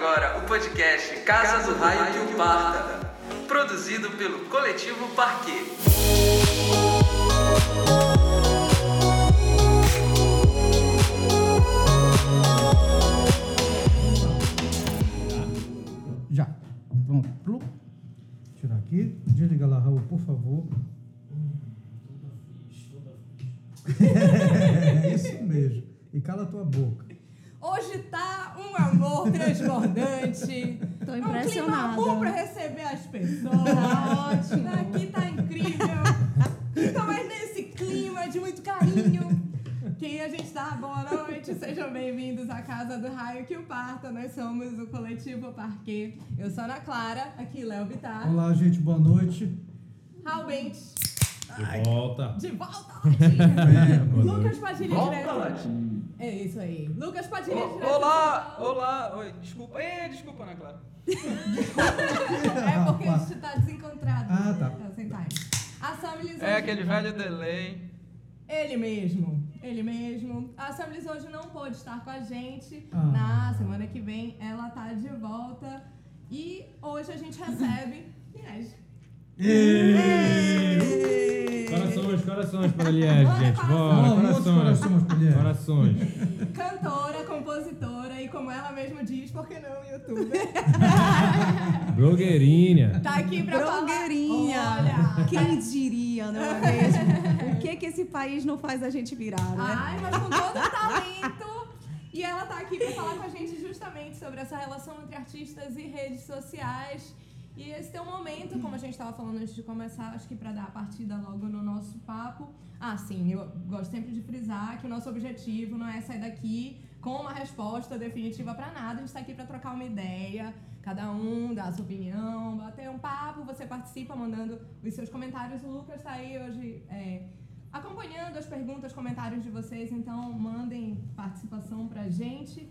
agora o podcast Casa do Raio que o Parta, produzido pelo Coletivo Parquet. Já. Pronto. Tirar aqui. Desliga lá, Raul, por favor. é isso mesmo. E cala tua boca. Hoje tá um amor transbordante. Tô Um impressionada. clima bom pra receber as pessoas. Tá ótimo. Aqui tá incrível. Então, mas nesse clima de muito carinho. Quem a gente tá? Boa noite. Sejam bem-vindos à Casa do Raio que o Parta. Nós somos o Coletivo Parquet. Eu sou a Ana Clara, aqui Léo Bittar. Olá, gente. Boa noite. Raul Bentes. De volta. De volta, Latinha. Boa Lucas Padilha, Volta, direto. Latinha. É isso aí. Lucas Padilha, Ô, direto. Olá, olá, oi, desculpa, Ê, desculpa, Ana Clara. É porque a gente tá desencontrado. Ah, tá. Tá sentar aí. A Sam Liz É aquele velho delay. Ele mesmo. Ele mesmo. A Sam hoje não pôde estar com a gente. Ah. Na semana que vem ela tá de volta. E hoje a gente recebe Corações, corações para Liege, gente. Bora, Bom, corações. corações, mulher. Corações. Cantora, compositora e como ela mesma diz, por que não, youtuber? Blogueirinha. Tá aqui pra falar. Blogueirinha. Olha. Quem diria, não é mesmo? O que que esse país não faz a gente virar, né? Ai, mas com todo o talento. E ela tá aqui pra falar com a gente justamente sobre essa relação entre artistas e redes sociais. E esse teu momento, como a gente estava falando antes de começar, acho que para dar a partida logo no nosso papo. Ah, sim, eu gosto sempre de frisar que o nosso objetivo não é sair daqui com uma resposta definitiva para nada. A gente está aqui para trocar uma ideia, cada um dá a sua opinião, bater um papo, você participa mandando os seus comentários. O Lucas está aí hoje é, acompanhando as perguntas, comentários de vocês, então mandem participação pra gente.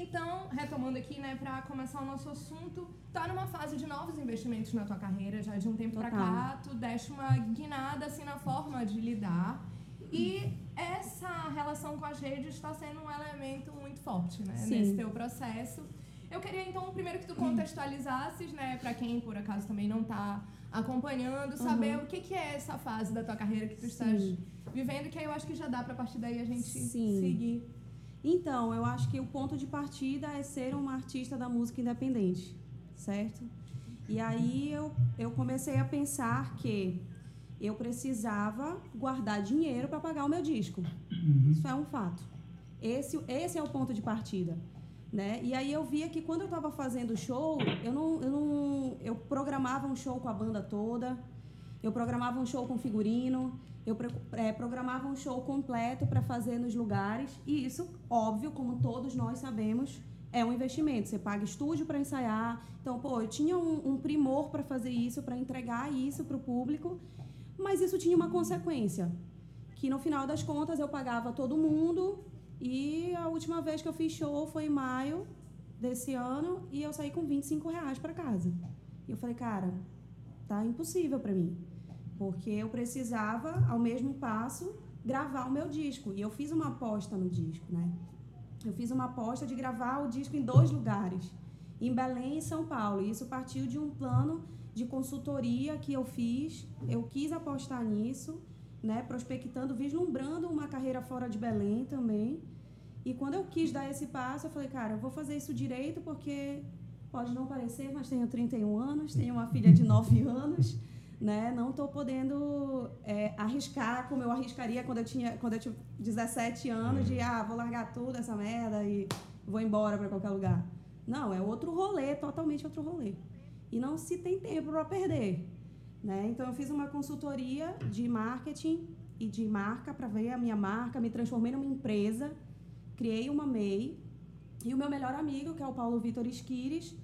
Então, retomando aqui, né, para começar o nosso assunto, tá numa fase de novos investimentos na tua carreira, já de um tempo Total. cá, tu deste uma guinada assim na forma de lidar. E essa relação com as redes está sendo um elemento muito forte, né, Sim. nesse teu processo. Eu queria então primeiro que tu contextualizasses, né, para quem por acaso também não tá acompanhando, saber o que que é essa fase da tua carreira que tu estás Sim. vivendo, que aí eu acho que já dá pra partir daí a gente Sim. seguir. Então, eu acho que o ponto de partida é ser uma artista da música independente, certo? E aí eu, eu comecei a pensar que eu precisava guardar dinheiro para pagar o meu disco. Isso é um fato. Esse, esse é o ponto de partida. Né? E aí eu via que quando eu estava fazendo show, eu não, eu não. Eu programava um show com a banda toda, eu programava um show com figurino, eu eh, programava um show completo para fazer nos lugares. E isso, óbvio, como todos nós sabemos, é um investimento. Você paga estúdio para ensaiar. Então, pô, eu tinha um, um primor para fazer isso, para entregar isso para o público, mas isso tinha uma consequência. Que no final das contas eu pagava todo mundo e a última vez que eu fiz show foi em maio desse ano e eu saí com 25 reais para casa. E eu falei, cara, tá impossível para mim. Porque eu precisava, ao mesmo passo, gravar o meu disco. E eu fiz uma aposta no disco, né? Eu fiz uma aposta de gravar o disco em dois lugares, em Belém e São Paulo. E isso partiu de um plano de consultoria que eu fiz. Eu quis apostar nisso, né? Prospectando, vislumbrando uma carreira fora de Belém também. E quando eu quis dar esse passo, eu falei, cara, eu vou fazer isso direito porque pode não parecer, mas tenho 31 anos, tenho uma filha de 9 anos, né? Não estou podendo é, arriscar como eu arriscaria quando eu tinha quando eu tinha 17 anos de ah, vou largar tudo essa merda e vou embora para qualquer lugar. Não, é outro rolê, totalmente outro rolê. E não se tem tempo para perder, né? Então eu fiz uma consultoria de marketing e de marca para ver a minha marca, me transformei numa empresa, criei uma MEI e o meu melhor amigo, que é o Paulo Vitor Esquires,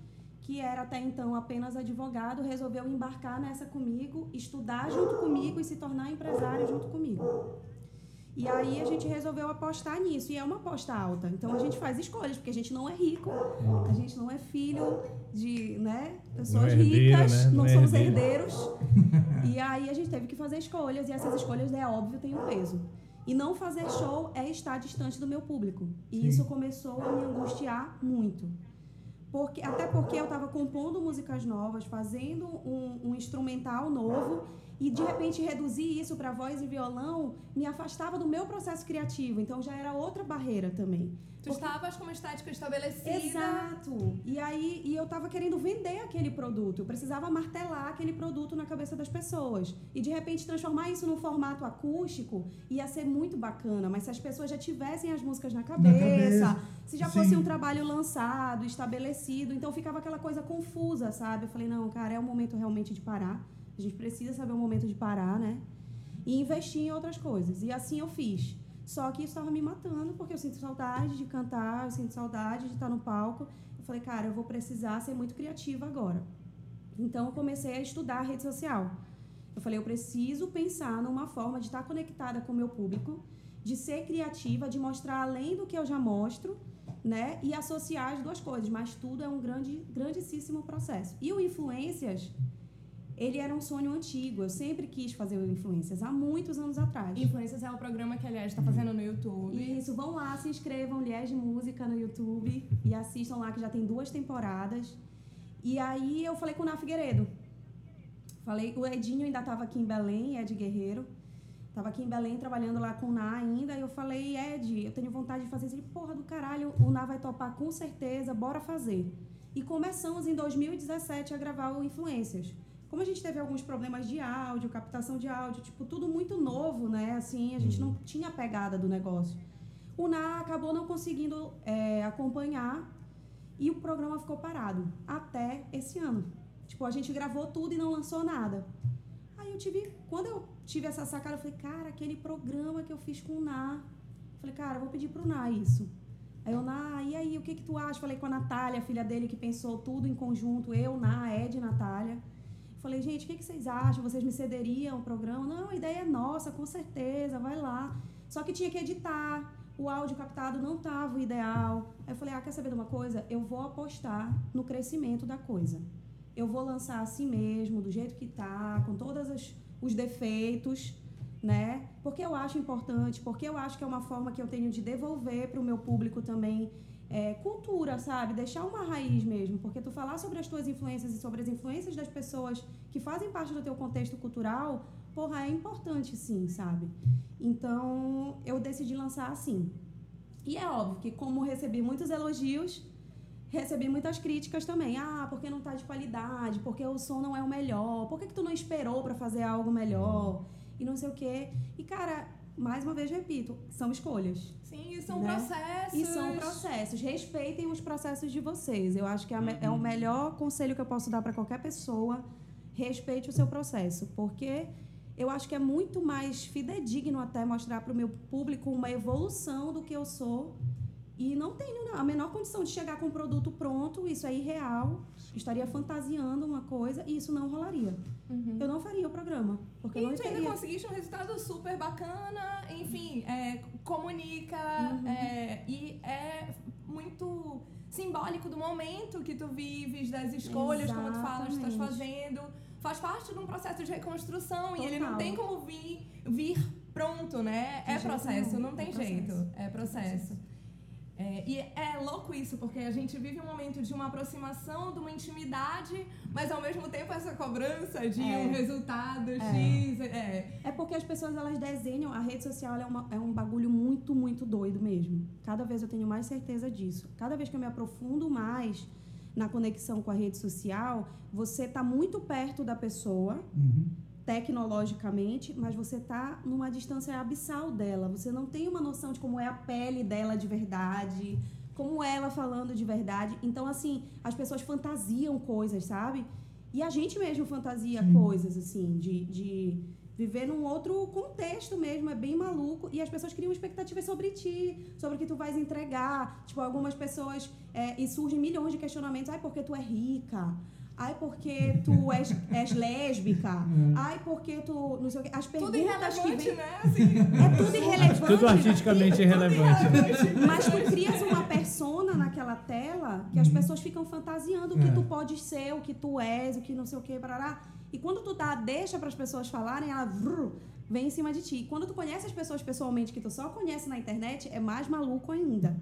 que era até então apenas advogado, resolveu embarcar nessa comigo, estudar junto comigo e se tornar empresário junto comigo. E aí a gente resolveu apostar nisso, e é uma aposta alta. Então a gente faz escolhas, porque a gente não é rico, a gente não é filho de né, pessoas Não é herdeiro, ricas, né? não, Não é somos herdeiro. herdeiros. e aí a gente teve que fazer escolhas, e essas escolhas, é óbvio, têm um peso. E não fazer show é estar distante do meu público. E Sim. isso começou a me angustiar muito. Porque, até porque eu estava compondo músicas novas, fazendo um, um instrumental novo, e de repente reduzir isso para voz e violão me afastava do meu processo criativo. Então já era outra barreira também. Tu estavas com uma estética estabelecida. Exato. E aí e eu estava querendo vender aquele produto. Eu precisava martelar aquele produto na cabeça das pessoas. E de repente transformar isso num formato acústico ia ser muito bacana. Mas se as pessoas já tivessem as músicas na cabeça, cabeça. se já Sim. fosse um trabalho lançado, estabelecido, então ficava aquela coisa confusa, sabe? Eu falei, não, cara, é o momento realmente de parar. A gente precisa saber o momento de parar, né? E investir em outras coisas. E assim eu fiz. Só que isso estava me matando, porque eu sinto saudade de cantar, eu sinto saudade de estar no palco. Eu falei, cara, eu vou precisar ser muito criativa agora. Então eu comecei a estudar a rede social. Eu falei, eu preciso pensar numa forma de estar conectada com o meu público, de ser criativa, de mostrar além do que eu já mostro, né? E associar as duas coisas. Mas tudo é um grande, grandíssimo processo. E o Influências, ele era um sonho antigo. Eu sempre quis fazer o Influências, há muitos anos atrás. Influências é um programa que, aliás, está fazendo no YouTube. Isso, vão lá, se inscrevam, Liés de Música no YouTube e assistam lá que já tem duas temporadas. E aí eu falei com o Ná Figueiredo. Falei, o Edinho ainda estava aqui em Belém, Ed Guerreiro. Tava aqui em Belém trabalhando lá com o Ná ainda. E eu falei, Ed, eu tenho vontade de fazer isso. Ele, porra do caralho, o Ná vai topar com certeza, bora fazer. E começamos em 2017 a gravar o Influências. Como a gente teve alguns problemas de áudio, captação de áudio, tipo, tudo muito novo, né? Assim, a gente não tinha a pegada do negócio. O Ná acabou não conseguindo é, acompanhar e o programa ficou parado até esse ano. Tipo, a gente gravou tudo e não lançou nada. Aí eu tive, quando eu tive essa sacada, eu falei, cara, aquele programa que eu fiz com o. Eu falei, cara, eu vou pedir pro Ná isso. Aí eu, Ná, e aí, o que que tu acha? Falei com a Natália, filha dele, que pensou tudo em conjunto, eu, Ná, Ed e Natália. Gente, o que, vocês acham? Vocês me cederiam o programa? Não, a ideia é nossa, com certeza, vai lá. Só que tinha que editar, o áudio captado não estava o ideal. Aí eu falei, ah, quer saber de uma coisa? Eu vou apostar no crescimento da coisa. Eu vou lançar assim mesmo, do jeito que tá, com todos os, os defeitos, né? Porque eu acho importante, porque eu acho que é uma forma que eu tenho de devolver para o meu público também é, cultura, sabe? Deixar uma raiz mesmo. Porque tu falar sobre as tuas influências e sobre as influências das pessoas que fazem parte do teu contexto cultural, porra, é importante sim, sabe? Então, eu decidi lançar assim. E é óbvio que como recebi muitos elogios, recebi muitas críticas também. Ah, porque não tá de qualidade, porque o som não é o melhor, por que, que tu não esperou para fazer algo melhor? E não sei o quê. E, cara, mais uma vez repito, são escolhas. Sim, e são Né? processos. E são processos. Respeitem os processos de vocês. Eu acho que é me- é o melhor conselho que eu posso dar para qualquer pessoa. Respeite o seu processo, porque eu acho que é muito mais fidedigno até mostrar para o meu público uma evolução do que eu sou. E não tenho a menor condição de chegar com um produto pronto, isso é irreal. Estaria fantasiando uma coisa e isso não rolaria. Eu não faria o programa. Porque E não tu ainda conseguiste um resultado super bacana, enfim, é, comunica Uhum. é, e é muito simbólico do momento que tu vives, das escolhas, como tu falas, estás Exatamente. fazendo. Faz parte de um processo de reconstrução e ele não Total. tem como vir, vir pronto, né? De É processo, nenhum. não tem É processo. jeito. É processo. É, e é louco isso, porque a gente vive um momento de uma aproximação, de uma intimidade, mas ao mesmo tempo essa cobrança de É. um resultado X. É. É porque as pessoas elas desenham, a rede social é, uma- é um bagulho muito, muito doido mesmo. Cada vez eu tenho mais certeza disso. Cada vez que eu me aprofundo mais na conexão com a rede social, você está muito perto da pessoa, Uhum. Tecnologicamente, mas você está numa distância abissal dela. Você não tem uma noção de como é a pele dela de verdade, como é ela falando de verdade. Então, assim, as pessoas fantasiam coisas, sabe? E a gente mesmo fantasia Sim. coisas, assim, de, de viver num outro contexto mesmo, é bem maluco. E as pessoas criam expectativas sobre ti, sobre o que tu vais entregar. Tipo, algumas pessoas. é, e surgem milhões de questionamentos. Ai, porque tu é rica? Ai, porque tu és, és lésbica? Ai, porque tu. Não sei o quê. As Tudo perguntas que irrelevante, vêm. né? Assim, É tudo irrelevante. Tudo artisticamente irrelevante. Mas tu crias uma persona naquela tela que as pessoas ficam fantasiando o que É. tu podes ser, o que tu és, o que não sei o que, parará. E quando tu dá, deixa para as pessoas falarem, ela vrr, vem em cima de ti. E quando tu conhece as pessoas pessoalmente, que tu só conhece na internet, é mais maluco ainda.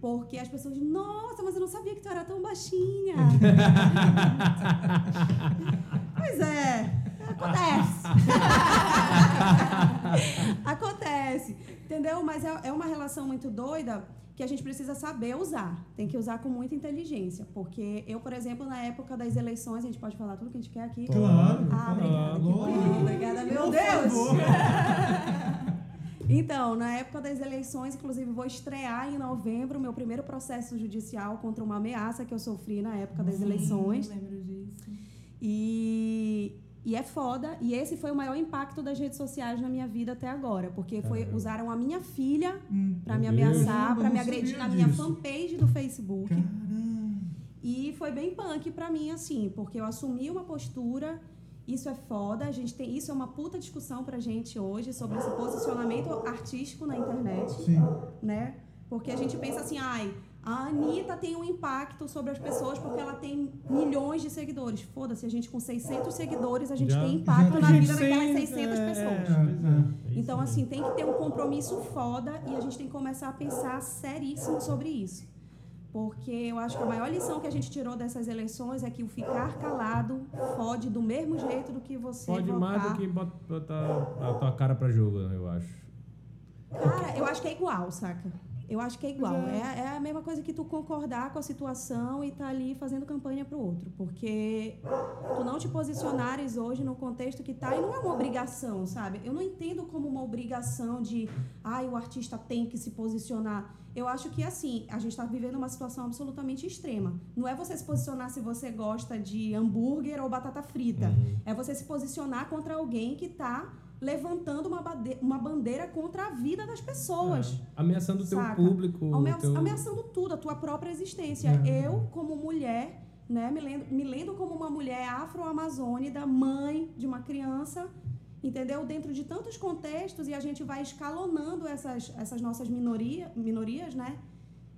Porque as pessoas, nossa, mas eu não sabia que tu era tão baixinha. pois é, acontece. acontece, entendeu? Mas é, é uma relação muito doida que a gente precisa saber usar. Tem que usar com muita inteligência. Porque eu, por exemplo, na época das eleições, a gente pode falar tudo que a gente quer aqui. Claro. Ah, obrigada. que Lógico. bom, Obrigada, meu Por Deus. Então, na época das eleições, inclusive, vou estrear em novembro meu primeiro processo judicial contra uma ameaça que eu sofri na época das eleições. Lembro disso. E, e é foda. E esse foi o maior impacto das redes sociais na minha vida até agora. Porque foi, Caramba. usaram a minha filha pra me Meu Deus. ameaçar, pra me agredir na minha disso. fanpage do Facebook. Caramba. E foi bem punk pra mim, assim, porque eu assumi uma postura. Isso é foda, a gente tem. Isso é uma puta discussão pra gente hoje sobre esse posicionamento artístico na internet, Sim. né? Porque a gente pensa assim, ai, a Anitta tem um impacto sobre as pessoas porque ela tem milhões de seguidores. Foda-se, a gente com 600 seguidores, a gente Já- tem impacto já na vida daquelas Sim, 600 é, pessoas. é. É isso Então, assim, tem que ter um compromisso foda e a gente tem que começar a pensar seríssimo sobre isso. Porque eu acho que a maior lição que a gente tirou dessas eleições é que o ficar calado fode do mesmo jeito do que você Pode votar. mais do que bot- botar a tua cara pra jogo, eu acho. Cara, eu acho que é igual, saca? Eu acho que é igual. Pois É. é a mesma coisa que tu concordar com a situação e tá ali fazendo campanha pro outro. Porque tu não te posicionares hoje no contexto que tá, e não é uma obrigação, sabe? Eu não entendo como uma obrigação de, ai, o artista tem que se posicionar. Eu acho que, assim, a gente está vivendo uma situação absolutamente extrema. Não é você se posicionar se você gosta de hambúrguer ou batata frita. É você se posicionar contra alguém que está levantando uma, bade- uma bandeira contra a vida das pessoas. É. Ameaçando o teu Saca? público. Amea- teu... Ameaçando tudo, a tua própria existência. É. Eu, como mulher, né, me lendo, me lendo como uma mulher afro-amazônida, mãe de uma criança, entendeu? Dentro de tantos contextos e a gente vai escalonando essas, essas nossas minoria, minorias, né?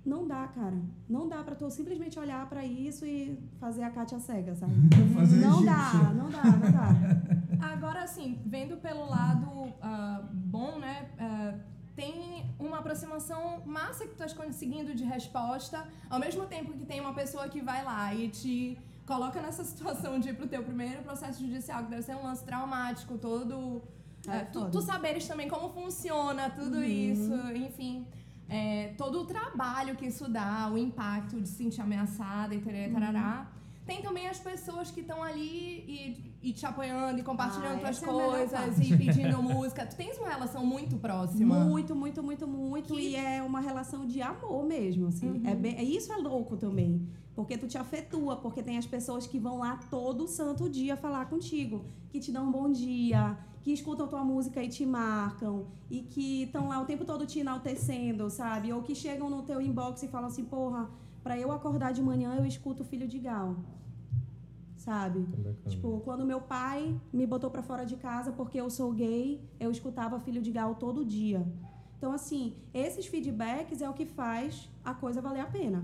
Não dá, cara. Não dá pra tu simplesmente olhar pra isso e fazer a Kátia cega, sabe? Não dá, não dá, não dá. Agora, assim, vendo pelo lado ah, bom, né? ah, tem uma aproximação massa que tu estás conseguindo de resposta, ao mesmo tempo que tem uma pessoa que vai lá e te coloca nessa situação de ir pro teu primeiro processo judicial, que deve ser um lance traumático, todo. É, eh, tu, tu saberes também como funciona tudo Uhum. isso, enfim. é, todo o trabalho que isso dá, o impacto de se sentir ameaçada e tarará, Uhum. Tem também as pessoas que estão ali e, e te apoiando e compartilhando Ah, tuas é coisas e pedindo música. Tu tens uma relação muito próxima. Muito, muito, muito, muito. Que- E é uma relação de amor mesmo, assim. Uhum. É bem, é isso é louco também. Porque tu te afetua, porque tem as pessoas que vão lá todo santo dia falar contigo, que te dão um bom dia, que escutam tua música e te marcam, e que estão lá o tempo todo te enaltecendo, sabe? Ou que chegam no teu inbox e falam assim, porra, pra eu acordar de manhã eu escuto o filho de Gal. Sabe? Tá bacana. Tipo, quando meu pai me botou pra fora de casa porque eu sou gay, eu escutava Filho de Gal todo dia. Então, assim, esses feedbacks é o que faz a coisa valer a pena.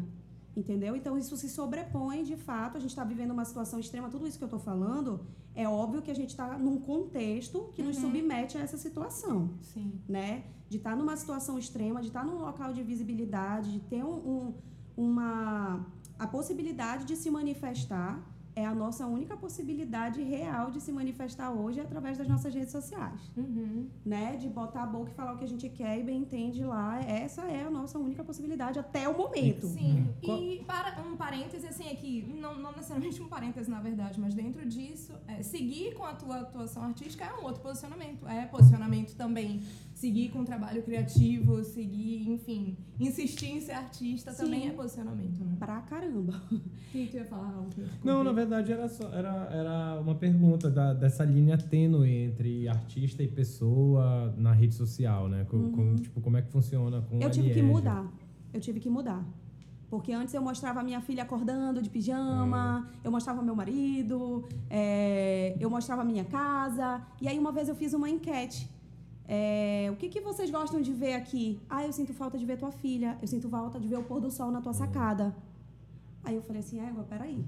Entendeu? Então, isso se sobrepõe, de fato. A gente está vivendo uma situação extrema. Tudo isso que eu estou falando, é óbvio que a gente está num contexto que nos Uhum. submete a essa situação Sim. né? De estar numa situação extrema, de estar num local de visibilidade, de ter um, um- uma a possibilidade de se manifestar é a nossa única possibilidade real de se manifestar hoje é através das nossas redes sociais, Uhum. né? De botar a boca e falar o que a gente quer e bem entende lá. Essa é a nossa única possibilidade até o momento. Sim. Qual- E para um parêntese, assim, aqui, não, não necessariamente um parêntese, na verdade, mas dentro disso, é, seguir com a tua atuação artística é um outro posicionamento. É posicionamento também. Seguir com o trabalho criativo, seguir, enfim, insistir em ser artista Sim. também é posicionamento, né? Pra caramba. O que tu ia falar, te Não, na verdade era, só, era, era uma pergunta da- dessa linha tênue entre artista e pessoa na rede social, né? Com, com, tipo, como é que funciona com Uhum. Eu a tive que mudar. Eu tive que mudar. Porque antes eu mostrava a minha filha acordando de pijama, eu mostrava meu marido, é, eu mostrava a minha casa. E aí uma vez eu fiz uma enquete. É, o que, que vocês gostam de ver aqui? Ah, eu sinto falta de ver tua filha, eu sinto falta de ver o pôr do sol na tua sacada. Aí eu falei assim, égua, peraí.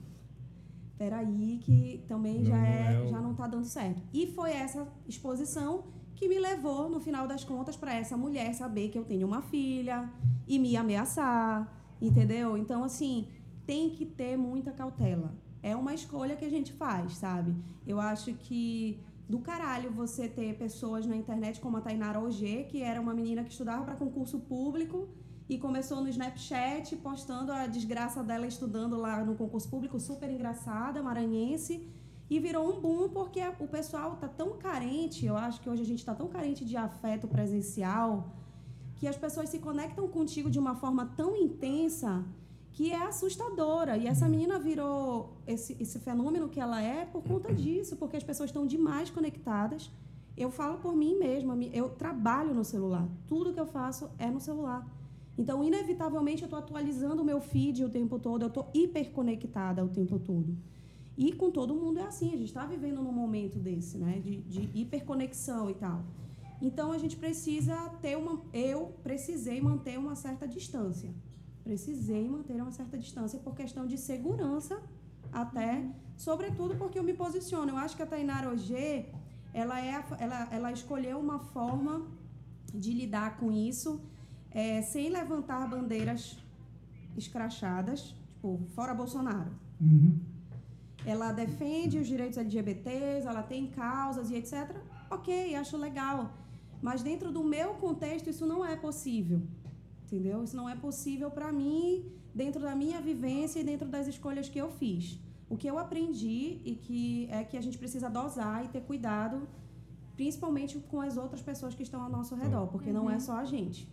Peraí, que também já, Não, não é, é o- já não tá dando certo. E foi essa exposição que me levou, no final das contas, para essa mulher saber que eu tenho uma filha e me ameaçar. Entendeu? Então, assim, tem que ter muita cautela. É uma escolha que a gente faz, sabe? Eu acho que do caralho você ter pessoas na internet como a Tainara Ogê, que era uma menina que estudava para concurso público e começou no Snapchat postando a desgraça dela estudando lá no concurso público, super engraçada, maranhense, e virou um boom porque o pessoal tá tão carente, eu acho que hoje a gente está tão carente de afeto presencial, que as pessoas se conectam contigo de uma forma tão intensa que é assustadora. E essa menina virou esse, esse fenômeno que ela é por conta disso, porque as pessoas estão demais conectadas. Eu falo por mim mesma, eu trabalho no celular. Tudo que eu faço é no celular. Então, inevitavelmente, eu estou atualizando o meu feed o tempo todo, eu estou hiperconectada o tempo todo. E com todo mundo é assim, a gente está vivendo num momento desse, né? De, de hiperconexão e tal. Então, a gente precisa ter uma. Eu precisei manter uma certa distância precisei manter uma certa distância por questão de segurança, até, sobretudo porque eu me posiciono. Eu acho que a Tainara Ogê, ela, é, ela, ela escolheu uma forma de lidar com isso é, sem levantar bandeiras escrachadas, tipo, fora Bolsonaro. Uhum. Ela defende os direitos LGBTs, ela tem causas e etc. Ok, acho legal. Mas dentro do meu contexto, isso não é possível entendeu? Isso não é possível para mim dentro da minha vivência e dentro das escolhas que eu fiz. O que eu aprendi e que é que a gente precisa dosar e ter cuidado, principalmente com as outras pessoas que estão ao nosso redor, porque uhum. não é uhum. só a gente.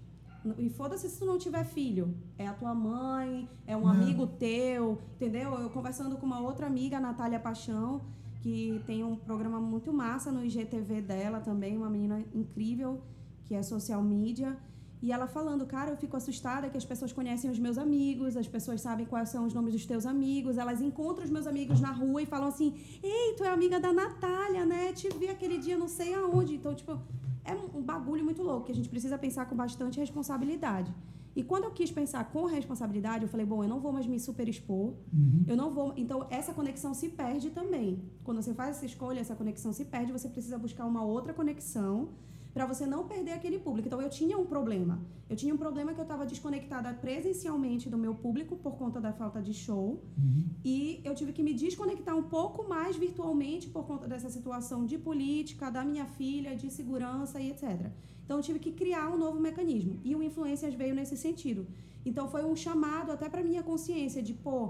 E foda-se se tu não tiver filho. É a tua mãe, é um não. amigo teu, entendeu? Eu conversando com uma outra amiga, a Natália Paixão, que tem um programa muito massa no IGTV dela também, uma menina incrível, que é social media. E ela falando, cara, eu fico assustada que as pessoas conhecem os meus amigos, as pessoas sabem quais são os nomes dos teus amigos, elas encontram os meus amigos na rua e falam assim: Ei, tu é amiga da Natália, né? Te vi aquele dia não sei aonde. Então, tipo, é um bagulho muito louco que a gente precisa pensar com bastante responsabilidade. E quando eu quis pensar com responsabilidade, eu falei, bom, eu não vou mais me superexpor, uhum. eu não vou. Então, essa conexão se perde também. Quando você faz essa escolha, essa conexão se perde, você precisa buscar uma outra conexão para você não perder aquele público. Então eu tinha um problema. Eu tinha um problema que eu estava desconectada presencialmente do meu público por conta da falta de show. Uhum. E eu tive que me desconectar um pouco mais virtualmente por conta dessa situação de política, da minha filha, de segurança e etc. Então eu tive que criar um novo mecanismo. E o Influências veio nesse sentido. Então foi um chamado até para minha consciência de, pô,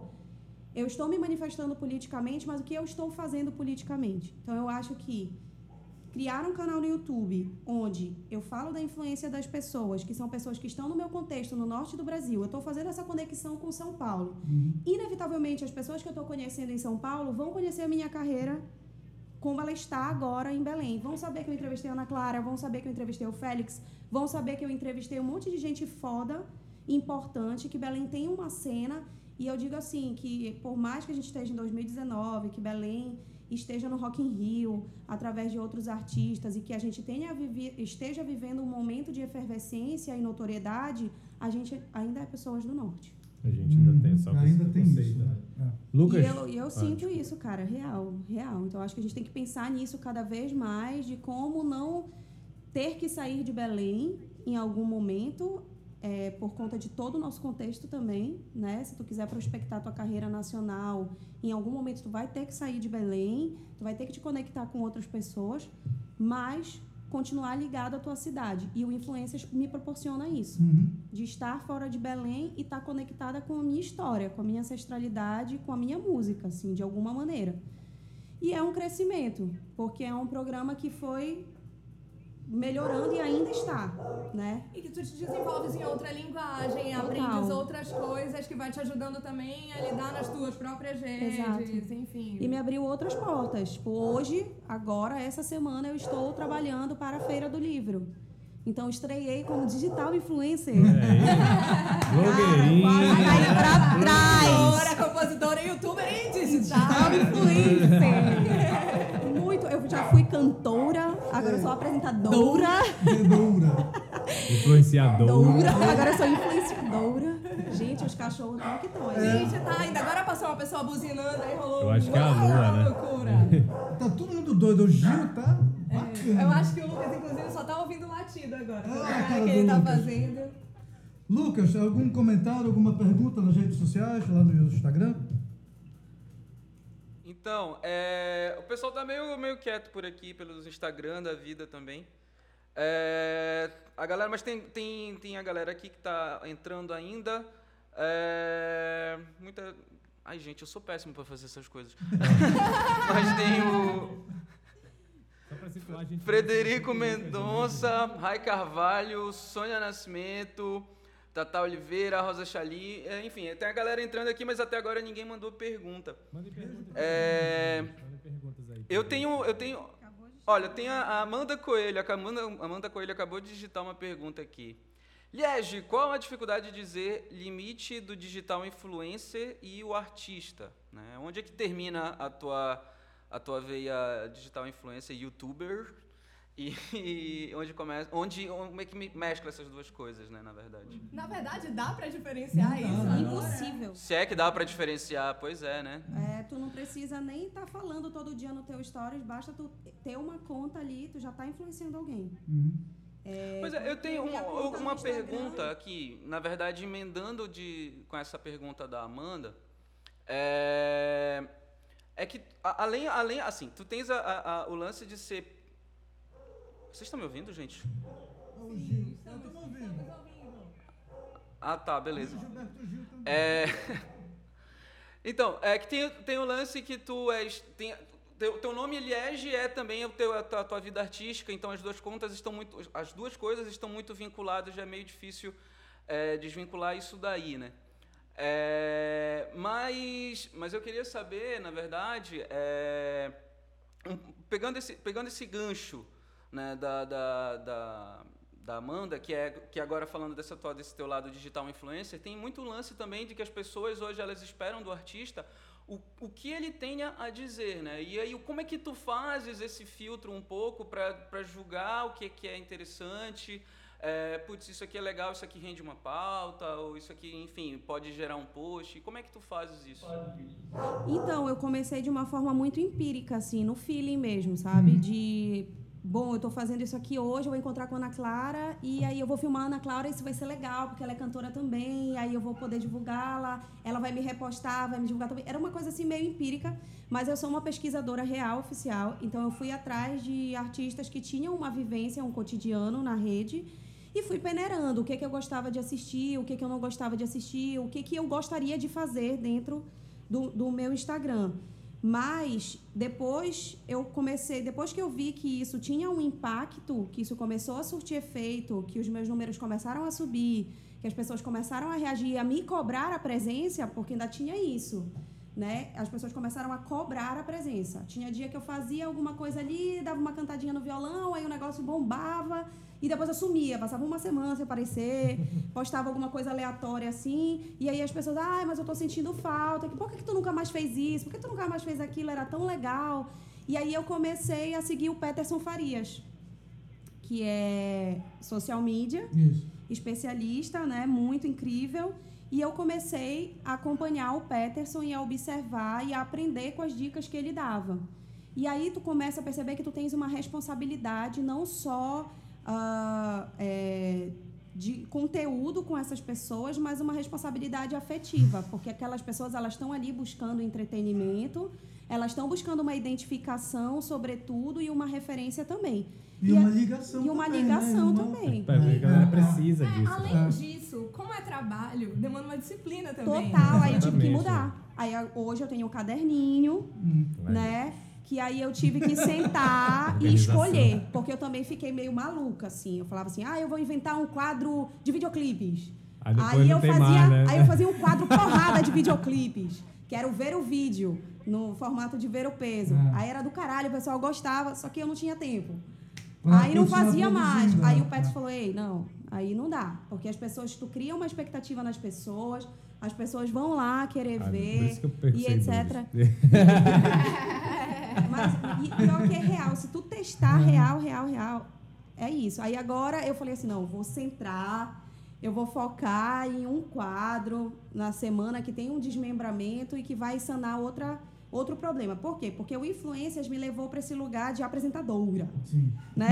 eu estou me manifestando politicamente, mas o que eu estou fazendo politicamente? Então eu acho que criar um canal no YouTube onde eu falo da influência das pessoas, que são pessoas que estão no meu contexto, no norte do Brasil, eu estou fazendo essa conexão com São Paulo. Uhum. Inevitavelmente, as pessoas que eu estou conhecendo em São Paulo vão conhecer a minha carreira como ela está agora em Belém. Vão saber que eu entrevistei a Ana Clara, vão saber que eu entrevistei o Félix, vão saber que eu entrevistei um monte de gente foda, importante, que Belém tem uma cena. E eu digo assim, que por mais que a gente esteja em 2019, que Belém esteja no Rock in Rio, através de outros artistas, e que a gente tenha vivi esteja vivendo um momento de efervescência e notoriedade, a gente ainda é pessoas do Norte. A gente ainda hum, tem essa Ainda tem isso. Né? É. Lucas? E eu, eu sinto isso, cara, real, real. Então, acho que a gente tem que pensar nisso cada vez mais, de como não ter que sair de Belém em algum momento é, por conta de todo o nosso contexto também, né? Se tu quiser prospectar tua carreira nacional, em algum momento tu vai ter que sair de Belém, tu vai ter que te conectar com outras pessoas, mas continuar ligado à tua cidade. E o Influências me proporciona isso, uhum. de estar fora de Belém e estar conectada com a minha história, com a minha ancestralidade, com a minha música, assim, de alguma maneira. E é um crescimento, porque é um programa que foi melhorando e ainda está, né? E que tu te desenvolves em outra linguagem, Total. aprendes outras coisas que vai te ajudando também a lidar nas tuas próprias redes, Exato. enfim. E me abriu outras portas. Tipo, hoje, agora, essa semana, eu estou trabalhando para a Feira do Livro. Então, estreiei como digital influencer. É. Blogueirinha. Pra trás. Agora, compositora, youtuber e digital influencer muito. Eu já fui cantora, agora eu sou apresentadora. Doura. Influenciadora. Agora eu sou influenciadora. Gente, os cachorros estão que estão. Gente, tá ainda. Agora passou uma pessoa buzinando, aí rolou Eu acho que é a lua, né? loucura. Tá todo mundo doido. O Gil tá bacana. Eu acho que o Lucas, inclusive, só tá ouvindo o latido agora. Ah, cara que ele tá fazendo. Lucas, algum comentário, alguma pergunta nas redes sociais, lá no Instagram? Então, é, o pessoal tá meio, meio quieto por aqui, pelos Instagram da vida também. É, a galera, mas tem, tem, tem a galera aqui que tá entrando ainda. É, muita. Ai, gente, eu sou péssimo para fazer essas coisas. mas tem o. Situar, Frederico Mendonça, Rai Carvalho, Sônia Nascimento, Tata Oliveira, Rosa Chali, é, enfim, tem a galera entrando aqui, mas até agora ninguém mandou pergunta. Mandem perguntas. É, perguntas aí. eu tenho, eu tenho, olha, tem a a Amanda Coelho, a Amanda, Amanda Coelho acabou de digitar uma pergunta aqui. Liege, qual a dificuldade de dizer limite do digital influencer e o artista? Né? Onde é que termina a tua, a tua veia digital influencer youtuber e, e onde começa, onde, como é que me- mescla essas duas coisas, né, na verdade? Na verdade, dá pra diferenciar Não isso. não. Impossível. Se é que dá pra diferenciar, pois é, né? É, tu não precisa nem estar falando todo dia no teu stories, basta tu ter uma conta ali, tu já tá influenciando alguém. Uhum. Pois é, eu tenho uma, uma pergunta aqui, na verdade, emendando de, com essa pergunta da Amanda. É, é que, além, além, assim, tu tens a- a- a- o lance de ser. Vocês estão me ouvindo, gente? O Gil, eu tô ouvindo. Ah, tá, beleza. É... Então, é que tem, tem o lance que tu és. Tem, teu, teu nome Liege é também o teu, a, tua, a tua vida artística, então as duas contas estão muito. As duas coisas estão muito vinculadas, já é meio difícil é, desvincular isso daí, né? É, mas, mas eu queria saber, na verdade, é, um- pegando, esse, pegando esse gancho né, da, da, da, da Amanda, que é que agora falando dessa tua, desse teu lado digital influencer, tem muito lance também de que as pessoas hoje elas esperam do artista o, o que ele tenha a dizer, né? E aí como é que tu fazes esse filtro um pouco para julgar o que, que é interessante? É, putz, isso aqui é legal, isso aqui rende uma pauta, ou isso aqui, enfim, pode gerar um post. Como é que tu fazes isso? Então, eu comecei de uma forma muito empírica, assim, no feeling mesmo, sabe? De, bom, eu tô fazendo isso aqui hoje, eu vou encontrar com a Ana Clara, e aí eu vou filmar a Ana Clara, isso vai ser legal, porque ela é cantora também, aí eu vou poder divulgá-la, ela vai me repostar, vai me divulgar também. Era uma coisa assim meio empírica, mas eu sou uma pesquisadora real, oficial, então eu fui atrás de artistas que tinham uma vivência, um cotidiano na rede, e fui peneirando o que, que eu gostava de assistir, o que, que eu não gostava de assistir, o que, que eu gostaria de fazer dentro do, do meu Instagram. Mas depois eu comecei, depois que eu vi que isso tinha um impacto, que isso começou a surtir efeito, que os meus números começaram a subir, que as pessoas começaram a reagir, a me cobrar a presença, porque ainda tinha isso. Né? As pessoas começaram a cobrar a presença. Tinha dia que eu fazia alguma coisa ali, dava uma cantadinha no violão, aí o negócio bombava e depois eu sumia, passava uma semana sem aparecer, postava alguma coisa aleatória assim, e aí as pessoas, ai, mas eu tô sentindo falta, por que, que tu nunca mais fez isso? Por que tu nunca mais fez aquilo? Era tão legal. E aí eu comecei a seguir o Peterson Farias, que é social media, Isso. especialista, né? Muito incrível. E eu comecei a acompanhar o Peterson e a observar e a aprender com as dicas que ele dava. E aí tu começa a perceber que tu tens uma responsabilidade não só ah, é, de conteúdo com essas pessoas, mas uma responsabilidade afetiva, porque aquelas pessoas elas estão ali buscando entretenimento, elas estão buscando uma identificação, sobretudo, e uma referência também. E, E uma a- ligação E uma também, ligação né? Uma- também. A galera precisa É, disso. além É. disso, como é trabalho, demanda uma disciplina também. Total, aí eu tive que mudar. Aí hoje eu tenho um caderninho, Hum. né? Que aí eu tive que sentar e escolher. Porque eu também fiquei meio maluca, assim. Eu falava assim, ah, eu vou inventar um quadro de videoclipes. Aí Aí eu fazia, né? aí eu fazia um quadro porrada de videoclipes. Que era o ver o vídeo, no formato de ver o peso. É. Aí era do caralho, o pessoal gostava, só que eu não tinha tempo. Pra aí não fazia mais. Aí né? o Pets É. falou, ei, não, aí não dá. Porque as pessoas, tu cria uma expectativa nas pessoas, as pessoas vão lá querer Ah, ver isso que eu e etc. isso. Mas e pior que é real. Se tu testar real, real, real, é isso. Aí agora eu falei assim, não, vou centrar, eu vou focar em um quadro na semana que tem um desmembramento e que vai sanar outra, outro problema. Por quê? Porque o Influências me levou para esse lugar de apresentadora, Sim. né?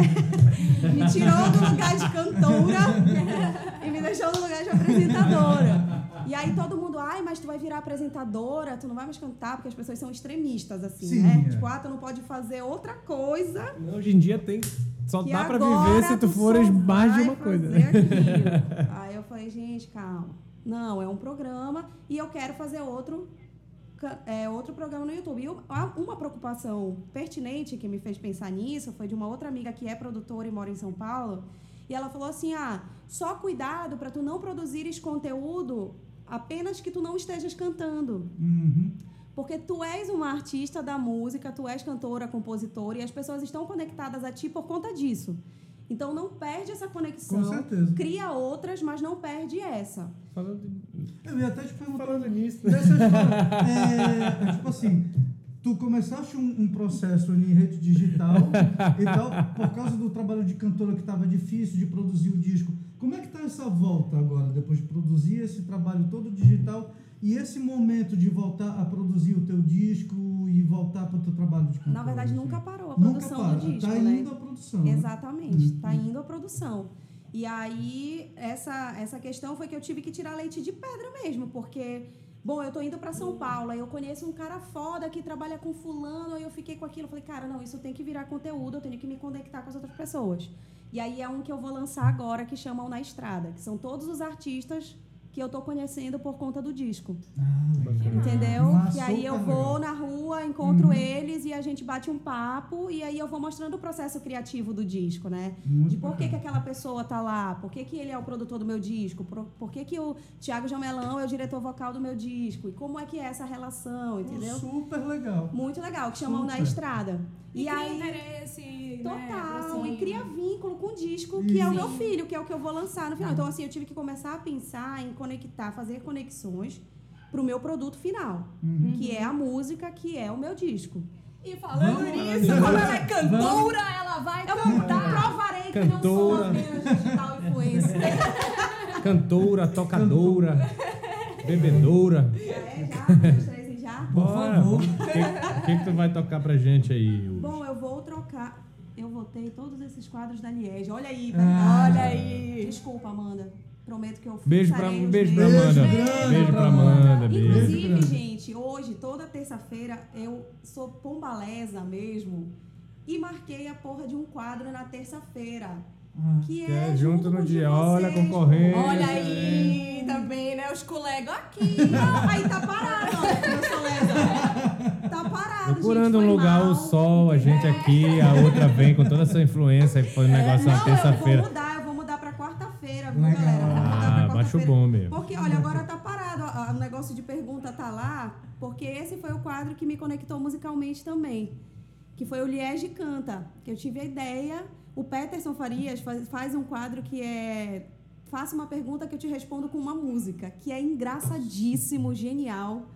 me tirou do lugar de cantora e me deixou no lugar de apresentadora. E aí todo mundo, ai, mas tu vai virar apresentadora, tu não vai mais cantar, porque as pessoas são extremistas, assim, Sim, né? é. Tipo, ah, tu não pode fazer outra coisa Hoje em dia tem. Só dá pra viver se tu só fores mais de uma coisa. aquilo. Aí eu falei, gente, calma. Não, é um programa e eu quero fazer outro, é, outro programa no YouTube. E uma preocupação pertinente que me fez pensar nisso foi de uma outra amiga que é produtora e mora em São Paulo. E ela falou assim: ah, só cuidado para tu não produzires conteúdo apenas que tu não estejas cantando. Uhum. Porque tu és uma artista da música, tu és cantora, compositora e as pessoas estão conectadas a ti por conta disso. Então não perde essa conexão. Com certeza. Cria outras, mas não perde essa. Falando, Eu ia até te perguntar falando nisso. dessa história. É, tipo assim, tu começaste um, um processo em rede digital e tal, por causa do trabalho de cantora que estava difícil de produzir o disco. Como é que tá essa volta agora, depois de produzir esse trabalho todo digital e esse momento de voltar a produzir o teu disco e voltar para o teu trabalho de cantora? Na verdade, assim? nunca parou a Nunca produção para. do disco, tá né? indo a produção. né? Exatamente, Uhum. tá indo a produção. E aí, essa, essa questão foi que eu tive que tirar leite de pedra mesmo, porque, bom, eu tô indo para São Paulo, aí eu conheço um cara foda que trabalha com fulano, aí eu fiquei com aquilo, falei, cara, não, isso tem que virar conteúdo, eu tenho que me conectar com as outras pessoas. E aí é um que eu vou lançar agora, que chamam Na Estrada, que são todos os artistas que eu tô conhecendo por conta do disco. Ah. Entendeu? Massa, e aí eu vou legal. na rua, encontro Uhum. eles e a gente bate um papo e aí eu vou mostrando o processo criativo do disco, né? Muito de por que, que aquela pessoa tá lá, por que, que ele é o produtor do meu disco, por, por que, que o Thiago Jamelão é o diretor vocal do meu disco e como é que é essa relação, entendeu? Super legal. Muito legal, que chamam na estrada. E, E, aí. interesse, né, Total, assim. e cria vínculo com o disco, que é o meu Sim. filho, que é o que eu vou lançar no final. Então, assim, eu tive que começar a pensar em conectar, fazer conexões pro meu produto final, Uhum. que é a música, que é o meu disco. E falando Vamos nisso, como ela é cantora, ela vai Eu cantar. provarei que não sou Cantora. apenas digital influencer. Cantora, tocadora, bebedora. É, já? Dois, três já? Por Bora, favor. O que, que, tu vai tocar pra gente aí? Hugo? Bom, eu vou trocar. Eu votei todos esses quadros da Liege. Olha aí, Ah. Olha aí. Desculpa, Amanda. Prometo que eu Beijo pra, os beijo pra meus. Amanda. Beijo Beijo pra Amanda. Beijo Beijo. Inclusive, grande. gente, hoje, toda terça-feira, eu sou pombalesa mesmo. E marquei a porra de um quadro na terça-feira. Ah. Que Que é, é junto no o dia. Olha a concorrência. Olha aí também, né? Os colegas aqui. Não, aí tá parado, ó. Tá parado, Procurando um lugar mal. ao sol, a gente aqui, a outra vem com toda essa influência e foi um negócio na Não, eu vou terça-feira. mudar, eu vou mudar pra quarta-feira, viu, Legal. galera? Eu vou mudar pra Ah, quarta-feira. bom mesmo. Porque, olha, agora tá parado. ó, O negócio de pergunta tá lá, porque esse foi o quadro que me conectou musicalmente também. Que foi o Liege Canta. Que eu tive a ideia. O Peterson Farias faz, faz um quadro que é. Faça uma pergunta que eu te respondo com uma música, que é engraçadíssimo, genial.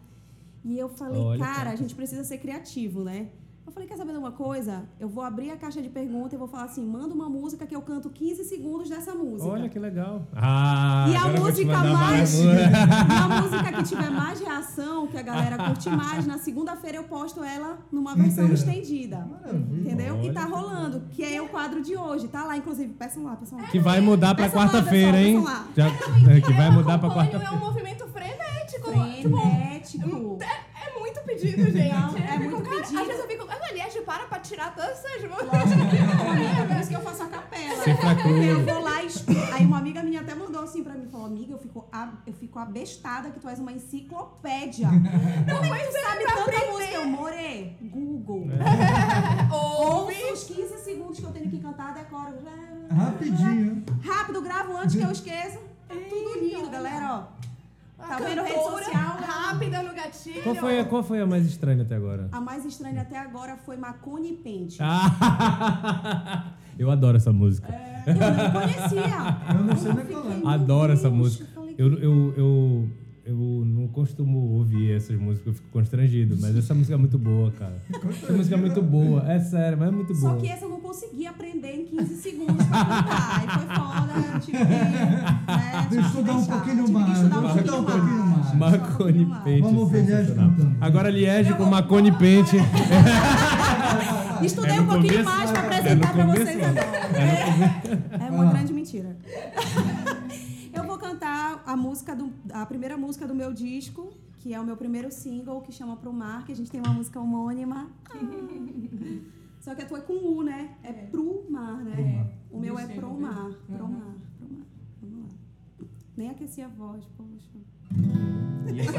E eu falei, Olha, cara, cara. a gente precisa ser criativo, né? Eu falei, quer saber de uma coisa? Eu vou abrir a caixa de pergunta e vou falar assim: manda uma música que eu canto 15 segundos dessa música. Olha que legal. Ah, E a música mais. E a música que tiver mais reação, que a galera curte mais, na segunda-feira eu posto ela numa versão estendida. Maravilha. Entendeu? E tá Olha. rolando, que é o quadro de hoje. Tá lá, inclusive. Peçam lá, peçam lá. Que vai mudar pra quarta-feira, pessoal, hein? peçam lá. Já, que vai mudar pra acompanho, É um quarta-feira. movimento frenético. Tipo, Frenético. é, é muito pedido, gente. Não, é fico, muito cara, pedido. Às vezes eu fico, para pra tirar todas essas músicas. Lógico, isso que eu faço a capela. Eu vou lá e. Aí uma amiga minha até mandou assim pra mim, falou, amiga, eu fico, a- eu fico abestada que tu és uma enciclopédia. Como é que tu sabe tanta música? Eu morei. Google. Ouve. Ouço os 15 segundos que eu tenho que cantar, decoro. Rapidinho. Rápido, gravo antes que eu esqueça. Tá tudo lindo, galera, ó. Tá vendo rede social? Rápida no gatilho. Qual foi, a, qual foi a mais estranha até agora? A mais estranha até agora foi Macone Pente. Ah, eu adoro essa música. Eu não conhecia. Eu não sei nem qual é. Adoro essa música. eu Eu, eu, eu, não costumo ouvir essas músicas, eu fico constrangido, mas essa música é muito boa, cara. Essa música é muito boa, é sério, mas é muito Só boa. que essa eu não consegui aprender em 15 segundos pra cantar. Aí foi foda, eu tive que. Né, tive estudar um pouquinho tive mais, Que estudar um pouquinho mais. Marconi Pente. Vamos ver Liege sensacional. cantando. Agora Liege com Marconi Pente. Estudei É um pouquinho começo- mais para é apresentar para começo, vocês agora. É uma grande mentira. A música do, a primeira música do meu disco, que é o meu primeiro single, que chama Pro Mar, que a gente tem uma música homônima. Ah. Só que a tua é com U, né? É pro mar, né? O meu é pro mar. Pro mar. Pro mar. Vamos lá. Nem aqueci a voz, poxa. E essa,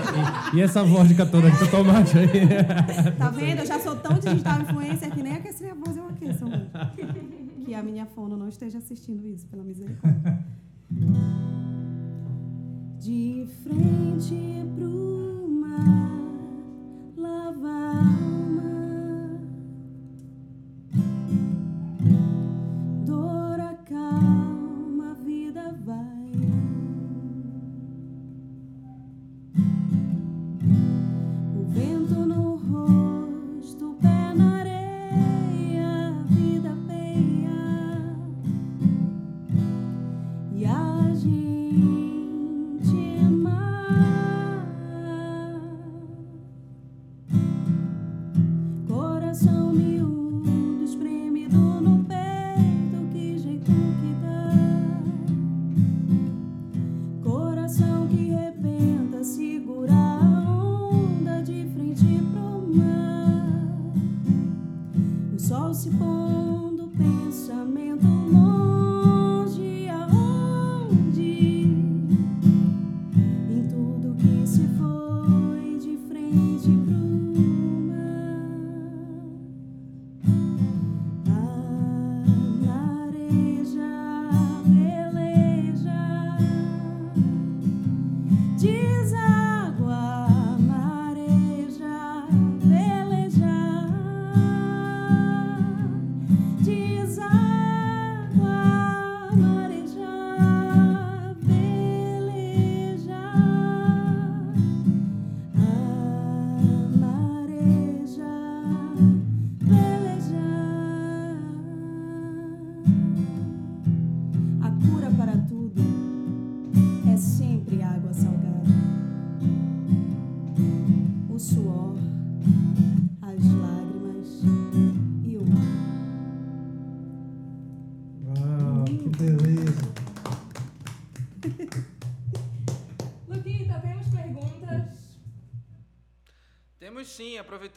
e- e essa vodka toda que tu tomaste aí? Tá vendo? Eu já sou tão digital influencer que nem aquecer a voz eu aqueço hoje. Que a minha fono não esteja assistindo isso, pela misericórdia. De frente pro mar, lava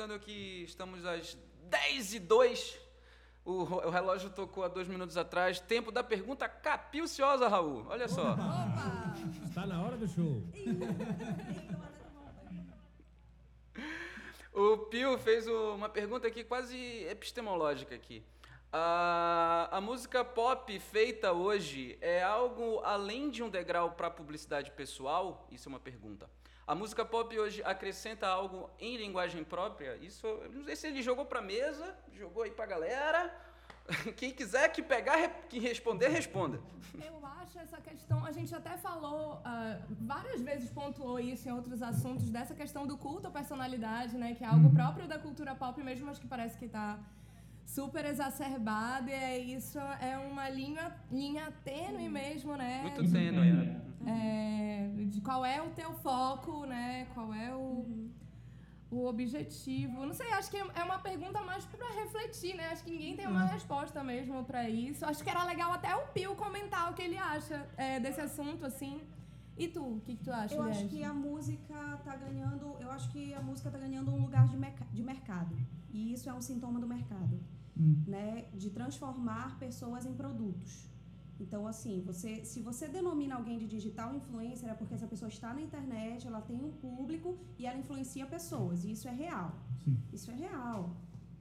aproveitando que estamos às 10 e 2 o, o relógio tocou há dois minutos atrás. Tempo da pergunta capilciosa, Raul. Olha só. Opa! Está na hora do show. O Pio fez uma pergunta aqui quase epistemológica aqui. A, a música pop feita hoje é algo além de um degrau para publicidade pessoal? Isso é uma pergunta. A música pop hoje acrescenta algo em linguagem própria? Isso, eu não sei se ele jogou para mesa, jogou aí para galera. Quem quiser que pegar, que responder, responda. Eu acho essa questão, a gente até falou, ah, várias vezes pontuou isso em outros assuntos, dessa questão do culto à personalidade, né? Que é algo próprio da cultura pop mesmo, mas que parece que está super exacerbado. E é isso, é uma linha, linha tênue mesmo, né? Muito tênue, né? É, de qual é o teu foco, né? Qual é o, o objetivo. Não sei, acho que é uma pergunta mais para refletir, né? Acho que ninguém tem uma resposta mesmo para isso. Acho que era legal até o Pio comentar o que ele acha é, desse assunto, assim. E tu, o que, que tu acha, Eu acho que a música tá ganhando, eu acho que a música tá ganhando um lugar de, merca- de mercado. E isso é um sintoma do mercado, Hum. né? De transformar pessoas em produtos. Então, assim, você, se você denomina alguém de digital influencer, é porque essa pessoa está na internet, ela tem um público e ela influencia pessoas. E isso é real. Sim. Isso é real.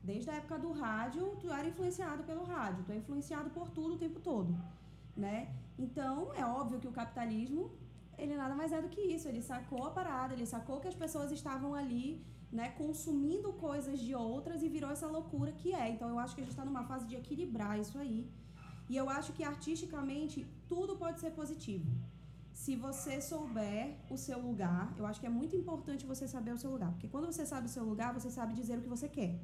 Desde a época do rádio, tu era influenciado pelo rádio, tu é influenciado por tudo o tempo todo, né? Então, é óbvio que o capitalismo, ele nada mais é do que isso, ele sacou a parada, ele sacou que as pessoas estavam ali, né, consumindo coisas de outras e virou essa loucura que é. Então, eu acho que a gente está numa fase de equilibrar isso aí. E eu acho que artisticamente tudo pode ser positivo. Se você souber o seu lugar, eu acho que é muito importante você saber o seu lugar, porque quando você sabe o seu lugar, você sabe dizer o que você quer.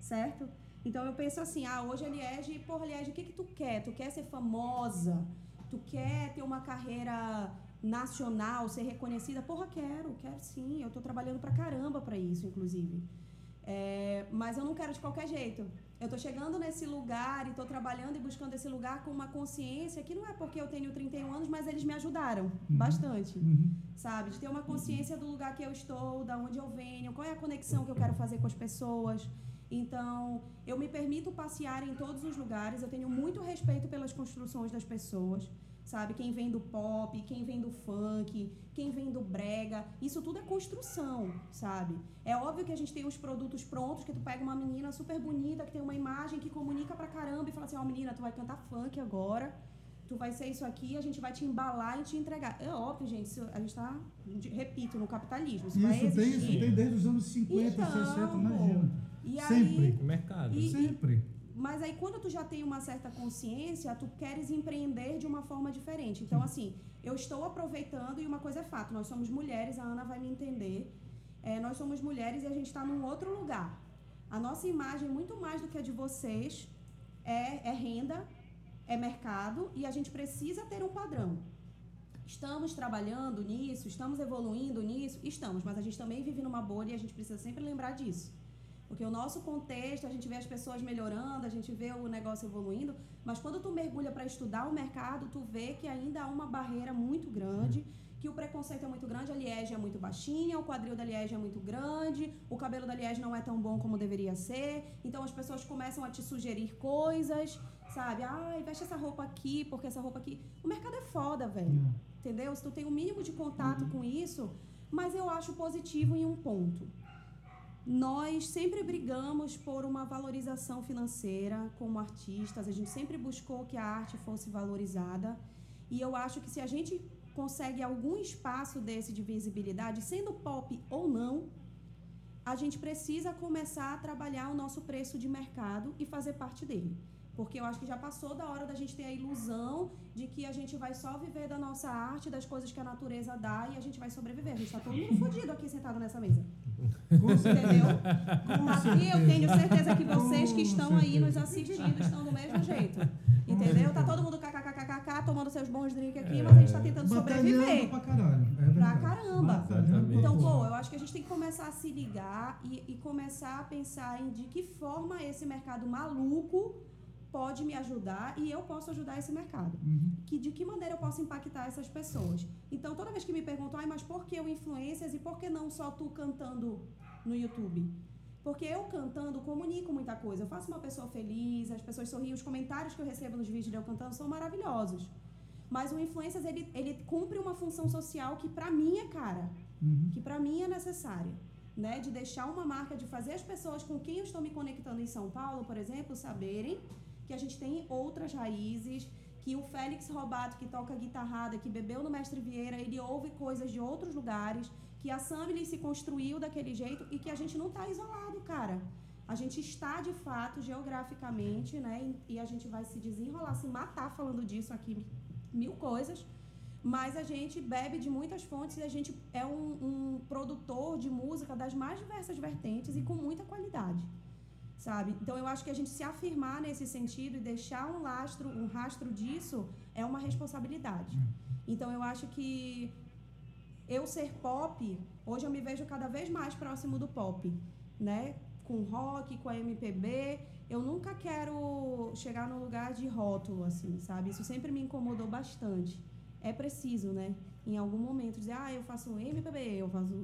Certo? Então eu penso assim, ah, hoje a Liege, porra, Liege, o que que tu quer? Tu quer ser famosa? Tu quer ter uma carreira nacional, ser reconhecida, porra, quero, quero sim. Eu estou trabalhando pra caramba para isso, inclusive. É, mas eu não quero de qualquer jeito. Eu estou chegando nesse lugar e estou trabalhando e buscando esse lugar com uma consciência que não é porque eu tenho 31 anos, mas eles me ajudaram uhum. bastante. Uhum. Sabe? De ter uma consciência do lugar que eu estou, da onde eu venho, qual é a conexão que eu quero fazer com as pessoas. Então, eu me permito passear em todos os lugares, eu tenho muito respeito pelas construções das pessoas sabe? Quem vem do pop, quem vem do funk, quem vem do brega, isso tudo é construção, sabe? É óbvio que a gente tem os produtos prontos, que tu pega uma menina super bonita, que tem uma imagem que comunica pra caramba e fala assim, ó, oh, menina, tu vai cantar funk agora, tu vai ser isso aqui, a gente vai te embalar e te entregar. É óbvio, gente, isso, a gente tá, repito, no capitalismo, isso, isso vai existir. Tem, isso tem desde os anos 50, então, 60, imagina. E Sempre. Aí, mercado. E, Sempre. Mas aí quando tu já tem uma certa consciência, tu queres empreender de uma forma diferente. Então, assim, eu estou aproveitando e uma coisa é fato, nós somos mulheres, a Ana vai me entender. É, nós somos mulheres e a gente está num outro lugar. A nossa imagem, muito mais do que a de vocês, é, é renda, é mercado e a gente precisa ter um padrão. Estamos trabalhando nisso, estamos evoluindo nisso, estamos, mas a gente também vive numa bolha e a gente precisa sempre lembrar disso. Porque o nosso contexto, a gente vê as pessoas melhorando, a gente vê o negócio evoluindo, mas quando tu mergulha para estudar o mercado, tu vê que ainda há uma barreira muito grande, que o preconceito é muito grande, a liege é muito baixinha, o quadril da liege é muito grande, o cabelo da liege não é tão bom como deveria ser, então as pessoas começam a te sugerir coisas, sabe? Ai, veste essa roupa aqui, porque essa roupa aqui... O mercado é foda, velho. Hum. Entendeu? Se tu tem o um mínimo de contato uhum. com isso, mas eu acho positivo em um ponto nós sempre brigamos por uma valorização financeira como artistas, a gente sempre buscou que a arte fosse valorizada. E eu acho que se a gente consegue algum espaço desse de visibilidade, sendo pop ou não, a gente precisa começar a trabalhar o nosso preço de mercado e fazer parte dele. Porque eu acho que já passou da hora da gente ter a ilusão de que a gente vai só viver da nossa arte, das coisas que a natureza dá e a gente vai sobreviver. A gente está todo mundo fodido aqui sentado nessa mesa. Entendeu? Aqui eu tenho certeza que vocês que estão aí nos assistindo estão do mesmo jeito. Entendeu? Tá todo mundo kkkkk tomando seus bons drinks aqui, mas a gente está tentando sobreviver. Pra caralho. É pra caramba. Então, pô, eu acho que a gente tem que começar a se ligar e, e começar a pensar em de que forma esse mercado maluco pode me ajudar e eu posso ajudar esse mercado. Uhum. Que de que maneira eu posso impactar essas pessoas? Então, toda vez que me perguntam, ai, mas por que o influências e por que não só tu cantando no YouTube? Porque eu cantando comunico muita coisa. Eu faço uma pessoa feliz, as pessoas sorriem, os comentários que eu recebo nos vídeos de eu cantando são maravilhosos. Mas o influencers ele, ele cumpre uma função social que para mim é cara, uhum. que para mim é necessária. Né, de deixar uma marca, de fazer as pessoas com quem eu estou me conectando em São Paulo, por exemplo, saberem que a gente tem outras raízes, que o Félix Robato, que toca guitarrada, que bebeu no Mestre Vieira, ele ouve coisas de outros lugares, que a Samily se construiu daquele jeito e que a gente não está isolado, cara. A gente está, de fato, geograficamente, né? E a gente vai se desenrolar, se matar falando disso aqui, mil coisas. Mas a gente bebe de muitas fontes e a gente é um, um produtor de música das mais diversas vertentes e com muita qualidade sabe? Então eu acho que a gente se afirmar nesse sentido e deixar um lastro, um rastro disso é uma responsabilidade. Então eu acho que eu ser pop, hoje eu me vejo cada vez mais próximo do pop, né? Com rock, com a MPB, eu nunca quero chegar no lugar de rótulo assim, sabe? Isso sempre me incomodou bastante. É preciso, né? Em algum momento dizer, ah, eu faço MPB, eu faço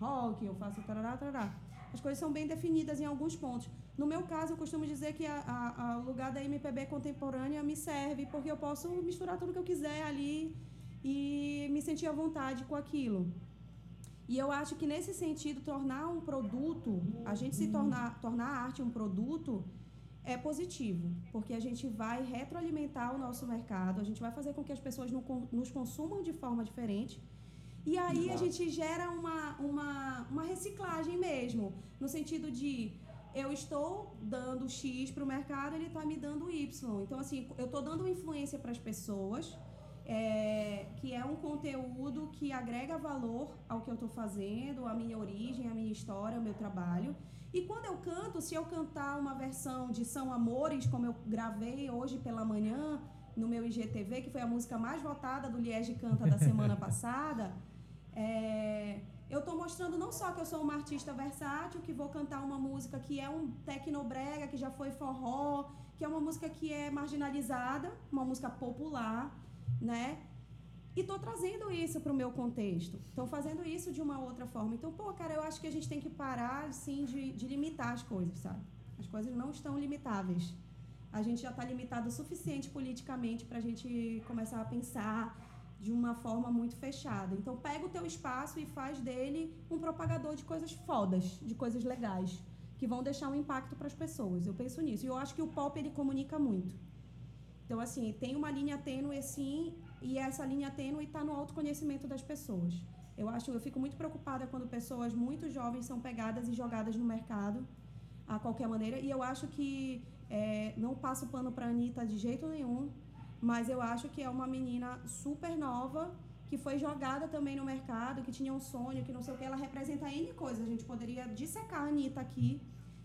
rock, eu faço tarará, tarará. As coisas são bem definidas em alguns pontos. No meu caso, eu costumo dizer que o lugar da MPB contemporânea me serve, porque eu posso misturar tudo que eu quiser ali e me sentir à vontade com aquilo. E eu acho que nesse sentido, tornar um produto, a gente se tornar, tornar a arte um produto, é positivo, porque a gente vai retroalimentar o nosso mercado, a gente vai fazer com que as pessoas nos consumam de forma diferente. E aí a gente gera uma, uma, uma reciclagem mesmo, no sentido de eu estou dando X para o mercado, ele está me dando Y. Então, assim, eu estou dando influência para as pessoas, é, que é um conteúdo que agrega valor ao que eu estou fazendo, à minha origem, à minha história, ao meu trabalho. E quando eu canto, se eu cantar uma versão de São Amores, como eu gravei hoje pela manhã, no meu IGTV, que foi a música mais votada do Liege Canta da semana passada, é, eu estou mostrando não só que eu sou uma artista versátil, que vou cantar uma música que é um tecnobrega, que já foi forró, que é uma música que é marginalizada, uma música popular, né? E estou trazendo isso para o meu contexto. Estou fazendo isso de uma outra forma. Então, pô, cara, eu acho que a gente tem que parar, sim, de, de limitar as coisas, sabe? As coisas não estão limitáveis. A gente já está limitado o suficiente politicamente para a gente começar a pensar de uma forma muito fechada. Então, pega o teu espaço e faz dele um propagador de coisas fodas, de coisas legais, que vão deixar um impacto para as pessoas. Eu penso nisso. E eu acho que o pop ele comunica muito. Então, assim, tem uma linha tênue, sim, e essa linha tênue está no autoconhecimento das pessoas. Eu acho, eu fico muito preocupada quando pessoas muito jovens são pegadas e jogadas no mercado a qualquer maneira. E eu acho que é, não passo pano para a Anitta de jeito nenhum, mas eu acho que é uma menina super nova que foi jogada também no mercado, que tinha um sonho, que não sei o que. Ela representa N coisas. A gente poderia dissecar a Anitta aqui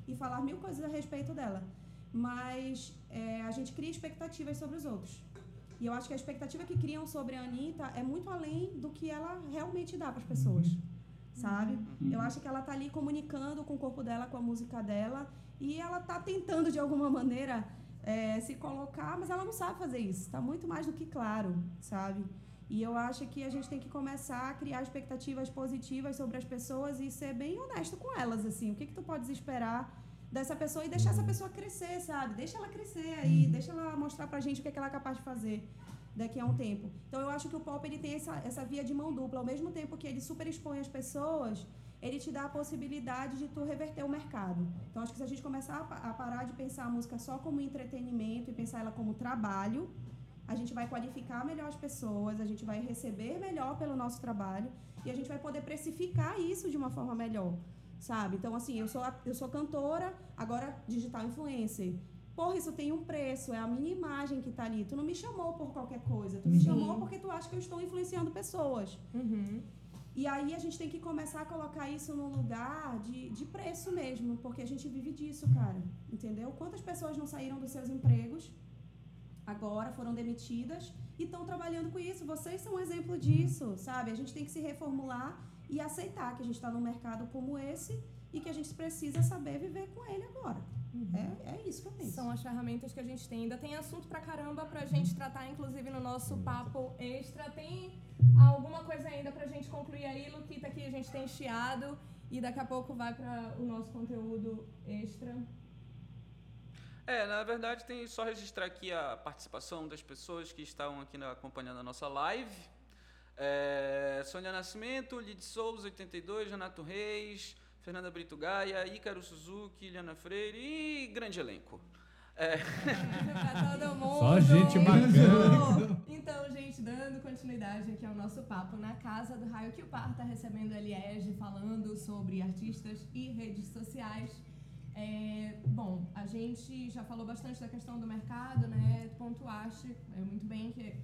e falar mil coisas a respeito dela. Mas é, a gente cria expectativas sobre os outros. E eu acho que a expectativa que criam sobre a Anitta é muito além do que ela realmente dá para as pessoas. Uhum. Sabe? Uhum. Eu acho que ela está ali comunicando com o corpo dela, com a música dela. E ela está tentando, de alguma maneira, é, se colocar, mas ela não sabe fazer isso. Está muito mais do que claro, sabe? E eu acho que a gente tem que começar a criar expectativas positivas sobre as pessoas e ser bem honesto com elas, assim. O que, que tu podes esperar dessa pessoa e deixar essa pessoa crescer, sabe? Deixa ela crescer aí, uhum. deixa ela mostrar pra gente o que, é que ela é capaz de fazer daqui a um tempo. Então eu acho que o pop ele tem essa, essa via de mão dupla. Ao mesmo tempo que ele super expõe as pessoas, ele te dá a possibilidade de tu reverter o mercado. Então acho que se a gente começar a, parar de pensar a música só como entretenimento e pensar ela como trabalho, a gente vai qualificar melhor as pessoas, a gente vai receber melhor pelo nosso trabalho e a gente vai poder precificar isso de uma forma melhor sabe? Então, assim, eu sou, eu sou cantora, agora digital influencer. Porra, isso tem um preço, é a minha imagem que tá ali. Tu não me chamou por qualquer coisa, tu me uhum. chamou porque tu acha que eu estou influenciando pessoas. Uhum. E aí a gente tem que começar a colocar isso num lugar de, de preço mesmo, porque a gente vive disso, cara. Entendeu? Quantas pessoas não saíram dos seus empregos agora, foram demitidas e estão trabalhando com isso? Vocês são um exemplo disso, sabe? A gente tem que se reformular e aceitar que a gente está num mercado como esse e que a gente precisa saber viver com ele agora. Uhum. É, é isso que eu penso. São as ferramentas que a gente tem. Ainda tem assunto pra caramba pra gente tratar, inclusive no nosso papo extra. Tem alguma coisa ainda pra gente concluir aí, Luquita, que a gente tem chiado e daqui a pouco vai para o nosso conteúdo extra. É, na verdade tem só registrar aqui a participação das pessoas que estão aqui acompanhando a nossa live. É, Sônia Nascimento, Lid Souza, 82, Renato Reis, Fernanda Brito Gaia, Ícaro Suzuki, Liana Freire e grande elenco. É. todo mundo. Só gente bacana. Então, gente, dando continuidade aqui ao nosso papo na casa do Raio que o Par está recebendo a Liege falando sobre artistas e redes sociais. É, bom, a gente já falou bastante da questão do mercado, né? Pontuaste é, muito bem que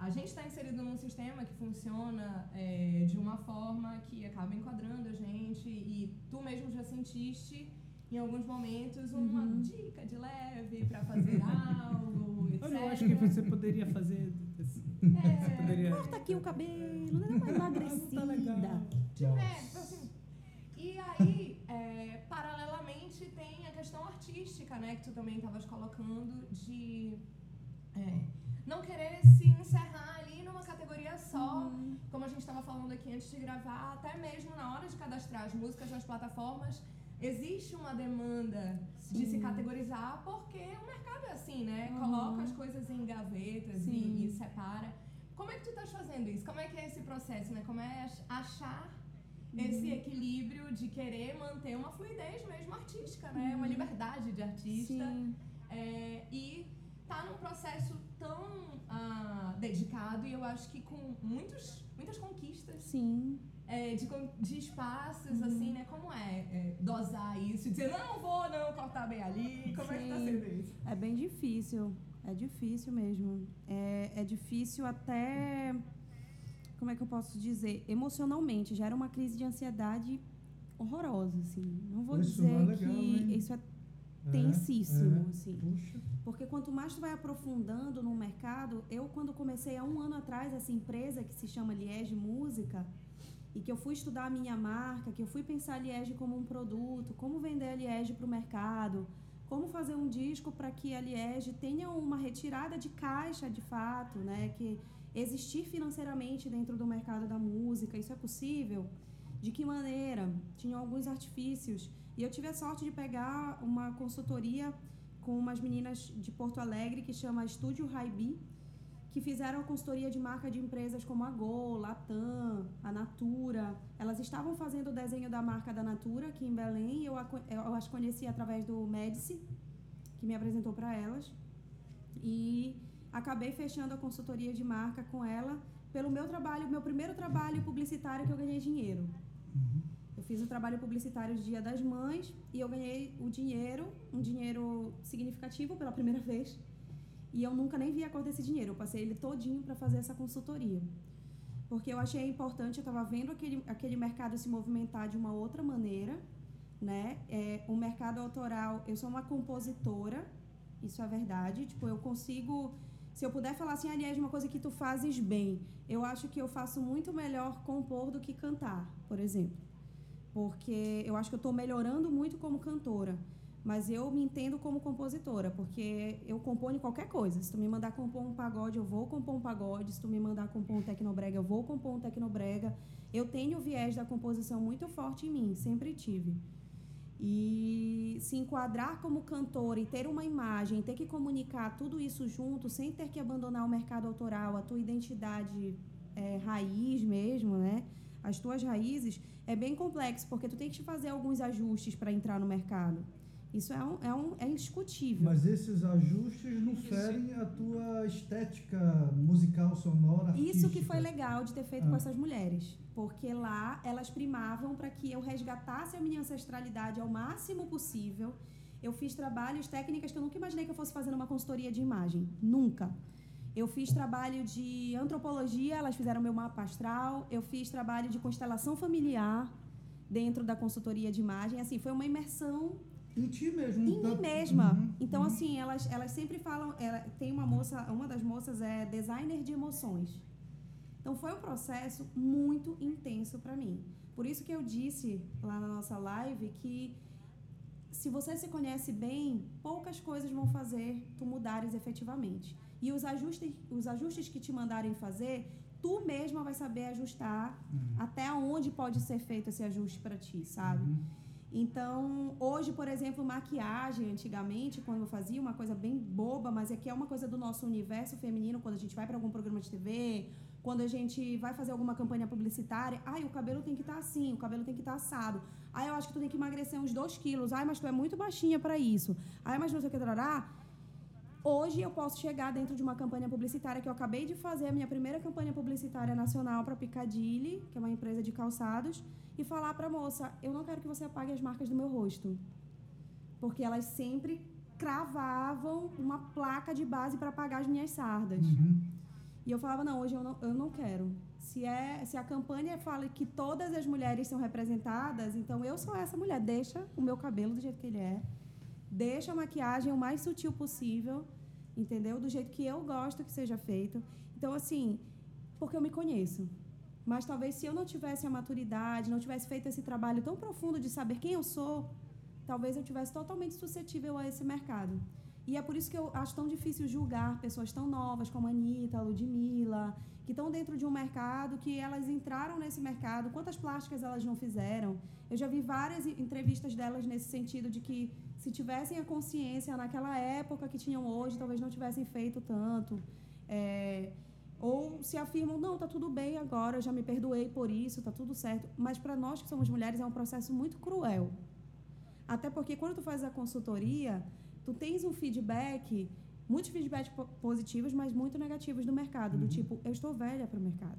a gente está inserido num sistema que funciona é, de uma forma que acaba enquadrando a gente e tu mesmo já sentiste em alguns momentos uma uhum. dica de leve para fazer algo, etc. Eu acho que você poderia fazer. É, poderia... Corta aqui o cabelo, não é uma emagrecida. tá É, assim, e aí, é, paralelamente, tem a questão artística, né, que tu também estavas colocando de. É, não querer se encerrar ali numa categoria só, uhum. como a gente estava falando aqui antes de gravar, até mesmo na hora de cadastrar as músicas nas plataformas, existe uma demanda Sim. de se categorizar, porque o mercado é assim, né? Uhum. Coloca as coisas em gavetas e, e, separa. Como é que tu estás fazendo isso? Como é que é esse processo, né? Como é achar uhum. esse equilíbrio de querer manter uma fluidez mesmo artística, né? Uma uhum. liberdade de artista. É, e tá num processo tão uh, dedicado e eu acho que com muitos, muitas conquistas. Sim. É, de, de espaços, uhum. assim, né? Como é, é, dosar isso? Dizer, não vou não cortar bem ali. Como Sim. é que tá sendo isso? É bem difícil. É difícil mesmo. É, é difícil até. Como é que eu posso dizer? Emocionalmente. Gera uma crise de ansiedade horrorosa, assim. Não vou dizer legal, que hein? isso é tensíssimo, é. assim. Puxa. Porque quanto mais tu vai aprofundando no mercado, eu quando comecei há um ano atrás essa empresa que se chama Liege Música, e que eu fui estudar a minha marca, que eu fui pensar a Liege como um produto, como vender a Liege para o mercado, como fazer um disco para que a Liege tenha uma retirada de caixa de fato, né? Que existir financeiramente dentro do mercado da música, isso é possível? De que maneira? Tinham alguns artifícios. E eu tive a sorte de pegar uma consultoria com umas meninas de Porto Alegre que chama Estúdio Raibi, que fizeram a consultoria de marca de empresas como a Gol, Latam, a Natura. Elas estavam fazendo o desenho da marca da Natura aqui em Belém e eu, eu as conheci através do Medici, que me apresentou para elas. E acabei fechando a consultoria de marca com ela pelo meu trabalho, meu primeiro trabalho publicitário que eu ganhei dinheiro. Fiz o trabalho publicitário Dia das Mães e eu ganhei o dinheiro, um dinheiro significativo pela primeira vez e eu nunca nem vi a cor desse dinheiro. Eu passei ele todinho para fazer essa consultoria. Porque eu achei importante, eu estava vendo aquele, aquele mercado se movimentar de uma outra maneira, né? É, o mercado autoral, eu sou uma compositora, isso é verdade. Tipo, eu consigo, se eu puder falar assim, aliás, uma coisa que tu fazes bem, eu acho que eu faço muito melhor compor do que cantar, por exemplo. Porque eu acho que eu estou melhorando muito como cantora mas eu me entendo como compositora, porque eu componho qualquer coisa. Se tu me mandar compor um pagode, eu vou compor um pagode. Se tu me mandar compor um tecnobrega, eu vou compor um tecnobrega. Eu tenho o viés da composição muito forte em mim, sempre tive. E se enquadrar como cantora e ter uma imagem, ter que comunicar tudo isso junto, sem ter que abandonar o mercado autoral, a tua identidade é, raiz mesmo, né? As tuas raízes, é bem complexo, porque tu tem que fazer alguns ajustes para entrar no mercado. Isso é, um, é, um, é indiscutível. Mas esses ajustes não ferem a tua estética musical, sonora, artística. Isso que foi legal de ter feito ah. com essas mulheres. Porque lá elas primavam para que eu resgatasse a minha ancestralidade ao máximo possível. Eu fiz trabalhos, técnicas que eu nunca imaginei que eu fosse fazer numa consultoria de imagem. Nunca. Eu fiz trabalho de antropologia, elas fizeram meu mapa astral. Eu fiz trabalho de constelação familiar dentro da consultoria de imagem. Assim, foi uma imersão em ti mesmo. Em mim mesma. Uhum, então, uhum. assim, elas, elas sempre falam. Ela, tem uma moça, uma das moças é designer de emoções. Então, foi um processo muito intenso para mim. Por isso que eu disse lá na nossa live que se você se conhece bem, poucas coisas vão fazer tu mudares efetivamente. E os ajustes, os ajustes que te mandarem fazer, tu mesma vai saber ajustar uhum. até onde pode ser feito esse ajuste para ti, sabe? Uhum. Então, hoje, por exemplo, maquiagem, antigamente, quando eu fazia uma coisa bem boba, mas é que é uma coisa do nosso universo feminino, quando a gente vai para algum programa de TV, quando a gente vai fazer alguma campanha publicitária, ai, o cabelo tem que estar tá assim, o cabelo tem que estar tá assado. Ai, eu acho que tu tem que emagrecer uns 2 quilos. Ai, mas tu é muito baixinha para isso. Ai, mas não sei o que, trará. Hoje eu posso chegar dentro de uma campanha publicitária que eu acabei de fazer, a minha primeira campanha publicitária nacional para Piccadilly, que é uma empresa de calçados, e falar para a moça: eu não quero que você apague as marcas do meu rosto. Porque elas sempre cravavam uma placa de base para apagar as minhas sardas. Uhum. E eu falava: não, hoje eu não, eu não quero. Se, é, se a campanha fala que todas as mulheres são representadas, então eu sou essa mulher. Deixa o meu cabelo do jeito que ele é. Deixa a maquiagem o mais sutil possível, entendeu? Do jeito que eu gosto que seja feito. Então, assim, porque eu me conheço. Mas talvez se eu não tivesse a maturidade, não tivesse feito esse trabalho tão profundo de saber quem eu sou, talvez eu tivesse totalmente suscetível a esse mercado. E é por isso que eu acho tão difícil julgar pessoas tão novas como a Anitta, a Ludmilla, que estão dentro de um mercado que elas entraram nesse mercado, quantas plásticas elas não fizeram. Eu já vi várias entrevistas delas nesse sentido de que se tivessem a consciência naquela época que tinham hoje, talvez não tivessem feito tanto. É, ou se afirmam, não, tá tudo bem agora, já me perdoei por isso, tá tudo certo. Mas para nós que somos mulheres é um processo muito cruel. Até porque quando tu faz a consultoria, tu tens um feedback, muitos feedbacks positivos, mas muito negativos do mercado, uhum. do tipo, eu estou velha para o mercado.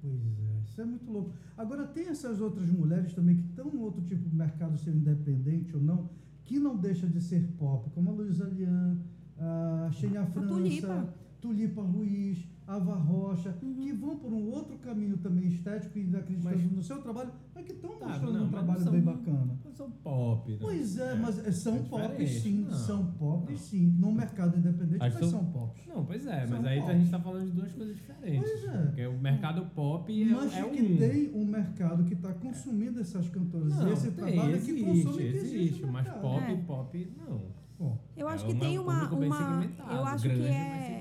Pois é, isso é muito louco. Agora, tem essas outras mulheres também que estão no outro tipo de mercado, ser independente ou não, que não deixa de ser pop, como a Luísa Lian, a Xenia França, Tulipa. Tulipa Ruiz, Ava Rocha, uhum. que vão por um outro caminho também estético e acreditando mas, no seu trabalho, mas que estão tá, mostrando não, um trabalho são, bem bacana. Não são pop, né? Pois é, mas é- são É pop sim, Não, são pop não. sim. No mercado independente, Acho mas que são pop. Não, pois é, São mas aí pop. a gente tá falando de duas coisas diferentes. Pois é. Porque o mercado pop é, Mas é que um. tem um mercado que está consumindo essas cantoras. Não, e esse tem, trabalho é que existe, consome que existe, existe, no mas pop, É. pop, não. Bom, Eu acho É que tem uma. uma eu acho que mas é.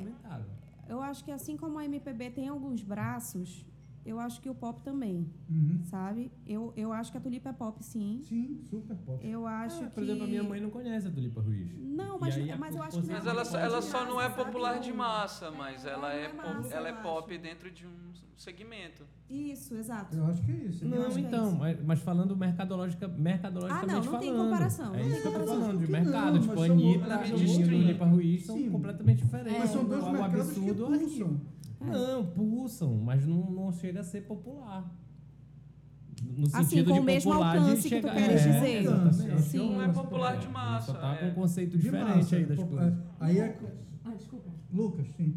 Eu acho que assim como a MPB tem alguns braços, eu acho que o pop também, uhum. sabe? Eu, eu acho que a Tulipa é pop, sim. Sim, super pop. Eu acho Ah, que. por exemplo, a minha mãe não conhece a Tulipa Ruiz. Não, mas, aí a mas eu acho que. composição Mas não, ela, Não só- ela só não é sabe? popular de massa, mas É, ela não é, é pop- massa, ela é pop acho. dentro de um segmento. Isso, exato. Eu acho que é isso. Não, que é então, isso. mas, mas falando mercadologica, mercadologicamente Ah, não, não falando. tem comparação, É não isso tem que eu tô comparação. falando, de mercado. não, tipo, a Anitta e distintos. Tulipa Ruiz são completamente diferentes. Mas são dois mercados é que- pulsam. Não, pulsam, mas não, não chega a ser popular. No Assim, sentido com de o mesmo alcance que tu queres é, dizer. Exatamente. Sim. Não é popular de Ele massa. Só tá com é. um conceito diferente massa, aí das pop- coisas. é, Aí é. Ah, desculpa. Lucas, sim.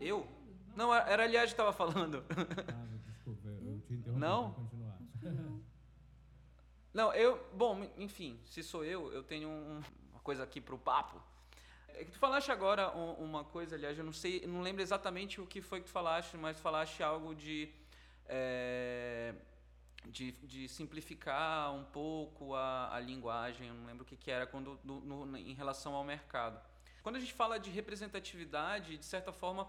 Eu? Não, era aliás que estava falando. Ah, desculpa, eu te interrompi Não? Não, eu. Bom, enfim, se sou eu, eu tenho um- uma coisa aqui pro papo. É que tu falaste agora um- uma coisa, aliás, eu não sei, não lembro exatamente o que foi que tu falaste, mas falaste algo de. é, de, de simplificar um pouco a, a linguagem, eu não lembro o que, que era quando, no- no- em relação ao mercado. Quando a gente fala de representatividade, de certa forma,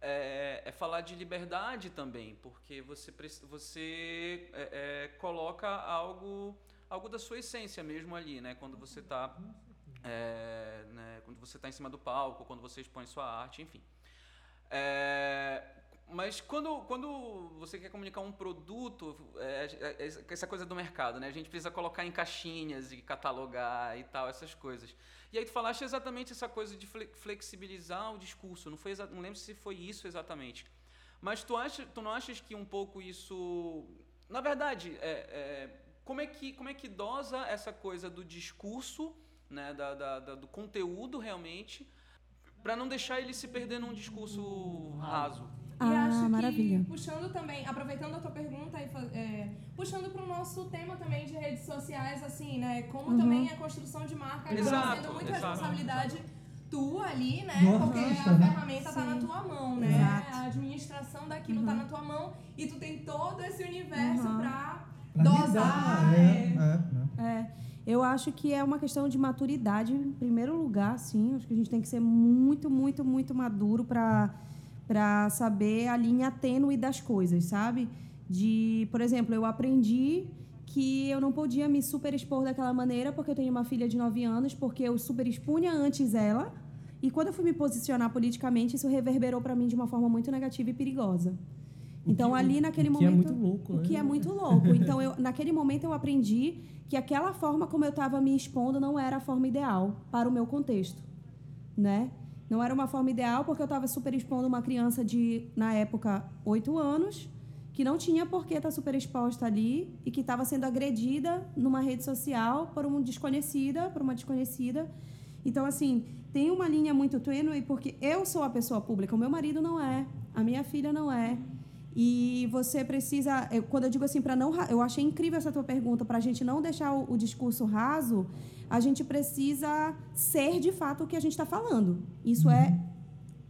é, é falar de liberdade também, porque você, você é, é, coloca algo, algo da sua essência mesmo ali, né? Quando você está né, quando você está em cima do palco, quando você expõe sua arte, enfim. É, mas quando, quando você quer comunicar um produto, é, é, é essa coisa do mercado, né? A gente precisa colocar em caixinhas e catalogar e tal, essas coisas. E aí tu falaste exatamente essa coisa de fle- flexibilizar o discurso. Não, foi não lembro se foi isso exatamente. Mas tu, acha, tu não achas que um pouco isso... Na verdade, é, é, como, é que, como é que dosa essa coisa do discurso, né, da, da- da- do conteúdo realmente, para não deixar ele se perder num discurso raso? E Ah, acho maravilha. que, puxando também, aproveitando a tua pergunta e é, puxando para o nosso tema também de redes sociais, assim, né? Como Uhum. também a construção de marca acaba Exato, sendo muita exato. responsabilidade tua ali, né? Nossa, Porque a né? ferramenta tá na tua mão, né? Exato. A administração daquilo tá na tua mão e tu tem todo esse universo Uhum. pra Pra dosar. lidar, é. é, é, é. Eu acho que é uma questão de maturidade, em primeiro lugar, sim. Acho que a gente tem que ser muito, muito, muito maduro para para saber a linha tênue das coisas, sabe? De, por exemplo, eu aprendi que eu não podia me superexpor daquela maneira porque eu tenho uma filha de 9 anos, porque eu superexpunha antes ela. E quando eu fui me posicionar politicamente, isso reverberou para mim de uma forma muito negativa e perigosa. Então, que- ali naquele o que é momento. muito louco, O né? que é muito louco. Então, eu, naquele momento, eu aprendi que aquela forma como eu estava me expondo não era a forma ideal para o meu contexto, né? Não era uma forma ideal porque eu estava super expondo uma criança de, na época, oito anos, que não tinha por que estar super exposta ali e que estava sendo agredida numa rede social por uma desconhecida, por uma desconhecida. Então, assim, tem uma linha muito tênue porque eu sou a pessoa pública, o meu marido não é, a minha filha não é. E você precisa, eu- quando eu digo assim, para não, eu achei incrível essa tua pergunta, para a gente não deixar o, o discurso raso, a gente precisa ser de fato o que a gente está falando. Isso é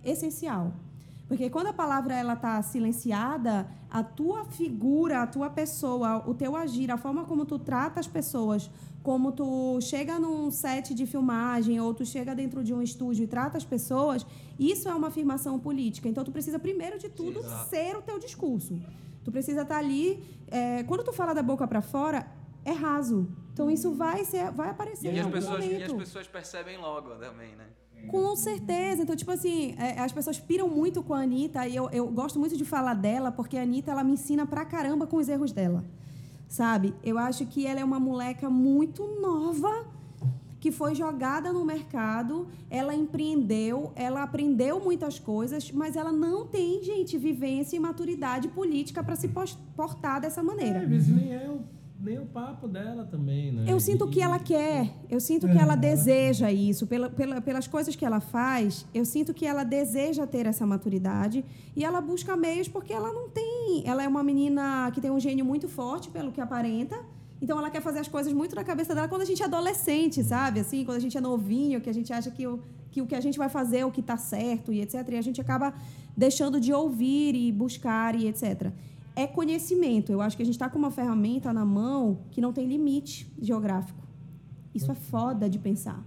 essencial. Porque quando a palavra ela está silenciada, a tua figura, a tua pessoa, o teu agir, a forma como tu trata as pessoas, como tu chega num set de filmagem ou tu chega dentro de um estúdio e trata as pessoas, isso é uma afirmação política. Então tu precisa primeiro de tudo Exato. ser o teu discurso. Tu precisa estar ali. é, quando tu fala da boca para fora, é raso. Então isso vai ser, vai aparecer E em as, algum pessoas, e as pessoas percebem logo também, né? Com certeza. Então, tipo assim, é, as pessoas piram muito com a Anitta e eu, eu gosto muito de falar dela porque a Anitta, ela me ensina pra caramba com os erros dela. Sabe? Eu acho que ela é uma moleca muito nova que foi jogada no mercado, ela empreendeu, ela aprendeu muitas coisas, mas ela não tem, gente, vivência e maturidade política para se portar dessa É, maneira. vezes nem é o, nem o papo dela também, né? Eu sinto que ela quer, eu sinto que É, ela ela- deseja isso, pela, pela- pelas coisas que ela faz, eu sinto que ela deseja ter essa maturidade e ela busca meios porque ela não tem. Ela é uma menina que tem um gênio muito forte, pelo que aparenta, Então ela quer fazer as coisas muito na cabeça dela quando a gente é adolescente, sabe? Assim, quando a gente é novinho, que a gente acha que o que, o que a gente vai fazer é o que está certo e etc. E a gente acaba deixando de ouvir e buscar e etc. É conhecimento. Eu acho que a gente está com uma ferramenta na mão que não tem limite geográfico. Isso é foda de pensar.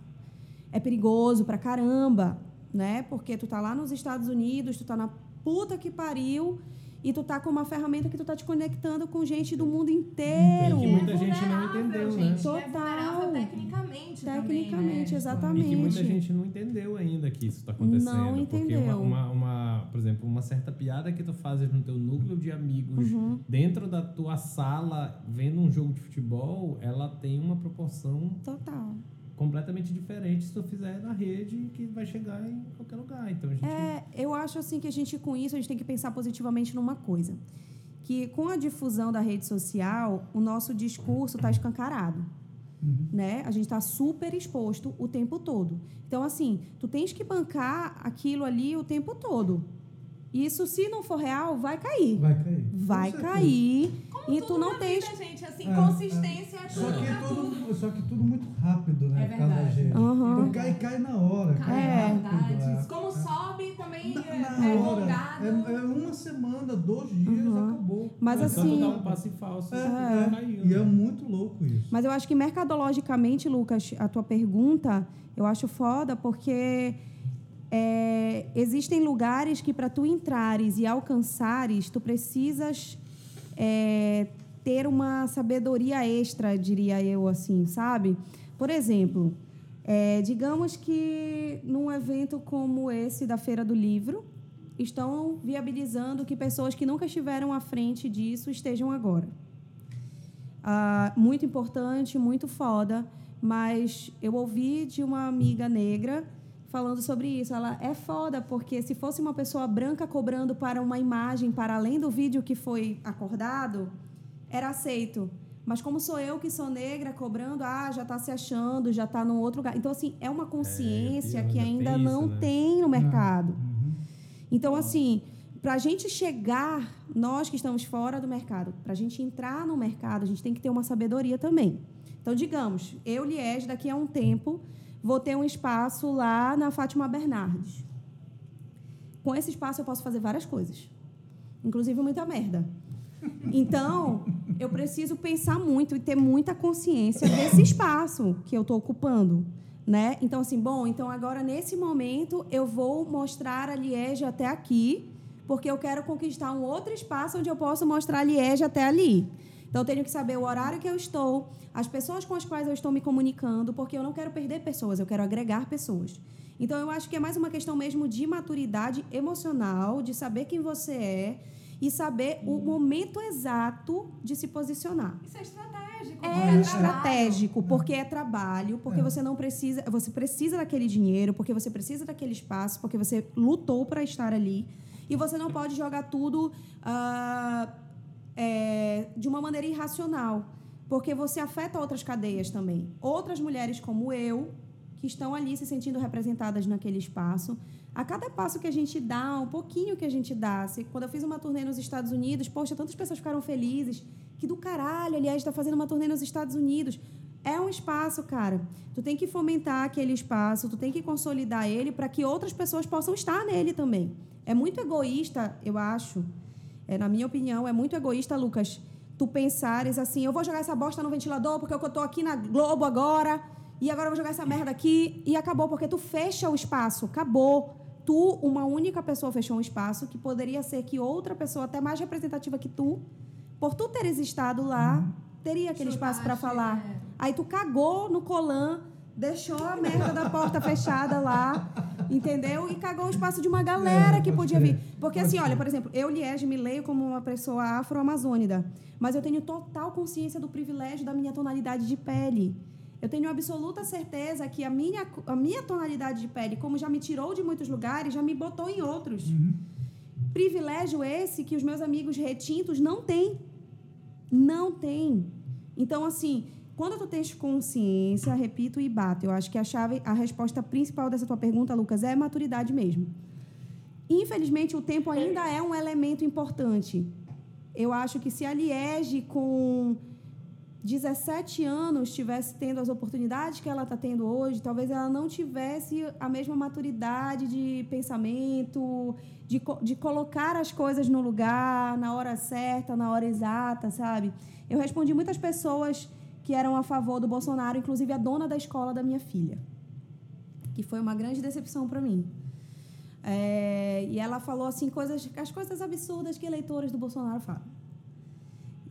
É perigoso pra caramba, né? Porque tu tá lá nos Estados Unidos, tu tá na puta que pariu e tu tá com uma ferramenta que tu tá te conectando com gente do mundo inteiro. Que muita É gente não entendeu, gente. né? É Total. vulnerável tecnicamente, Tecnicamente, também, né? exatamente. E que muita gente não entendeu ainda que isso está acontecendo. Não Porque entendeu. uma, uma, uma- por exemplo, uma certa piada que tu fazes no teu núcleo de amigos Uhum. dentro da tua sala, vendo um jogo de futebol, ela tem uma proporção Total. Completamente diferente se tu fizer na rede que vai chegar em qualquer lugar. Então a gente É, eu acho assim que a gente com isso a gente tem que pensar positivamente numa coisa, que com a difusão da rede social, o nosso discurso está escancarado. Né? A gente está super exposto o tempo todo. Então, assim, tu tens que bancar aquilo ali o tempo todo. Isso, se não for real, vai cair. Vai cair. Vai cair Como e tu não na tens. vida, gente, assim, É, consistência é, Só que, tudo. só que tudo muito rápido, né? É verdade. gente. Aham. Então cai, cai na hora. Cai É rápido. verdade. é. Como sobe também Na, é, na é hora. alongado. É, é uma semana, dois dias, Uhum. acabou. Mas é assim- dar um passo em falso. É, e é. caiu, E é né? muito louco isso. Mas eu acho que mercadologicamente, Lucas, a tua pergunta, eu acho foda porque é, existem lugares que para tu entrares e alcançares, tu precisas é, ter uma sabedoria extra, diria eu assim, sabe? Por exemplo, é, digamos que num evento como esse da Feira do Livro, estão viabilizando que pessoas que nunca estiveram à frente disso estejam agora. Ah, muito importante, muito foda, mas eu ouvi de uma amiga negra falando sobre isso. Ela é foda porque se fosse uma pessoa branca cobrando para uma imagem para além do vídeo que foi acordado, era aceito. Mas como sou eu que sou negra cobrando, ah, já está se achando, já está num outro lugar. Então assim, é uma consciência pior, que ainda ainda tem não isso, né? tem no mercado. Uhum. Então, assim, para a gente chegar, nós que estamos fora do mercado, para a gente entrar no mercado, a gente tem que ter uma sabedoria também. Então, digamos, eu, Liege, daqui a um tempo, vou ter um espaço lá na Fátima Bernardes. Com esse espaço, eu posso fazer várias coisas, inclusive muita merda. Então, eu preciso pensar muito e ter muita consciência desse espaço que eu estou ocupando. Né? Então, assim, bom, então agora nesse momento eu vou mostrar a Liege até aqui, porque eu quero conquistar um outro espaço onde eu posso mostrar a Liege até ali. Então, eu tenho que saber o horário que eu estou, as pessoas com as quais eu estou me comunicando, porque eu não quero perder pessoas, eu quero agregar pessoas. Então, eu acho que é mais uma questão mesmo de maturidade emocional, de saber quem você é e saber o momento exato de se posicionar. Isso é estratégico. É trabalho. estratégico, porque é trabalho, porque É. você não precisa, você precisa daquele dinheiro, porque você precisa daquele espaço, porque você lutou para estar ali. E você não pode jogar tudo ah, é, de uma maneira irracional, porque você afeta outras cadeias também. Outras mulheres como eu, que estão ali se sentindo representadas naquele espaço. A cada passo que a gente dá, um pouquinho que a gente dá. Se, quando eu fiz uma turnê nos Estados Unidos, poxa, tantas pessoas ficaram felizes. Que do caralho, aliás, está fazendo uma turnê nos Estados Unidos. É um espaço, cara. Tu tem que fomentar aquele espaço, tu tem que consolidar ele para que outras pessoas possam estar nele também. É muito egoísta, eu acho. É, na minha opinião, é muito egoísta, Lucas, tu pensares assim, eu vou jogar essa bosta no ventilador porque eu tô aqui na Globo agora, e agora eu vou jogar essa merda aqui, e acabou, porque tu fecha o espaço, acabou. Tu, uma única pessoa, fechou um espaço que poderia ser que outra pessoa, até mais representativa que tu, por tu teres estado lá, teria aquele espaço para falar. é. Aí tu cagou no colan, deixou a merda da porta fechada lá, entendeu? E cagou o espaço de uma galera É, que podia vir. Porque assim, olha, por exemplo, eu, Liege, me leio como uma pessoa afro-amazônida, mas eu tenho total consciência do privilégio da minha tonalidade de pele. Eu tenho absoluta certeza que a minha, a minha tonalidade de pele, como já me tirou de muitos lugares, já me botou em outros. Uhum. Privilégio esse que os meus amigos retintos não têm. Não têm. Então, assim, quando tu tens consciência, repito e bato, eu acho que a chave, a resposta principal dessa tua pergunta, Lucas, é maturidade mesmo. Infelizmente, o tempo ainda é um elemento importante. Eu acho que se a Liege com 17 anos tivesse tendo as oportunidades que ela está tendo hoje, talvez ela não tivesse a mesma maturidade de pensamento, de, de colocar as coisas no lugar, na hora certa, na hora exata, sabe? Eu respondi muitas pessoas que eram a favor do Bolsonaro, inclusive a dona da escola da minha filha, que foi uma grande decepção para mim. É, e ela falou assim coisas, as coisas absurdas que eleitores do Bolsonaro falam.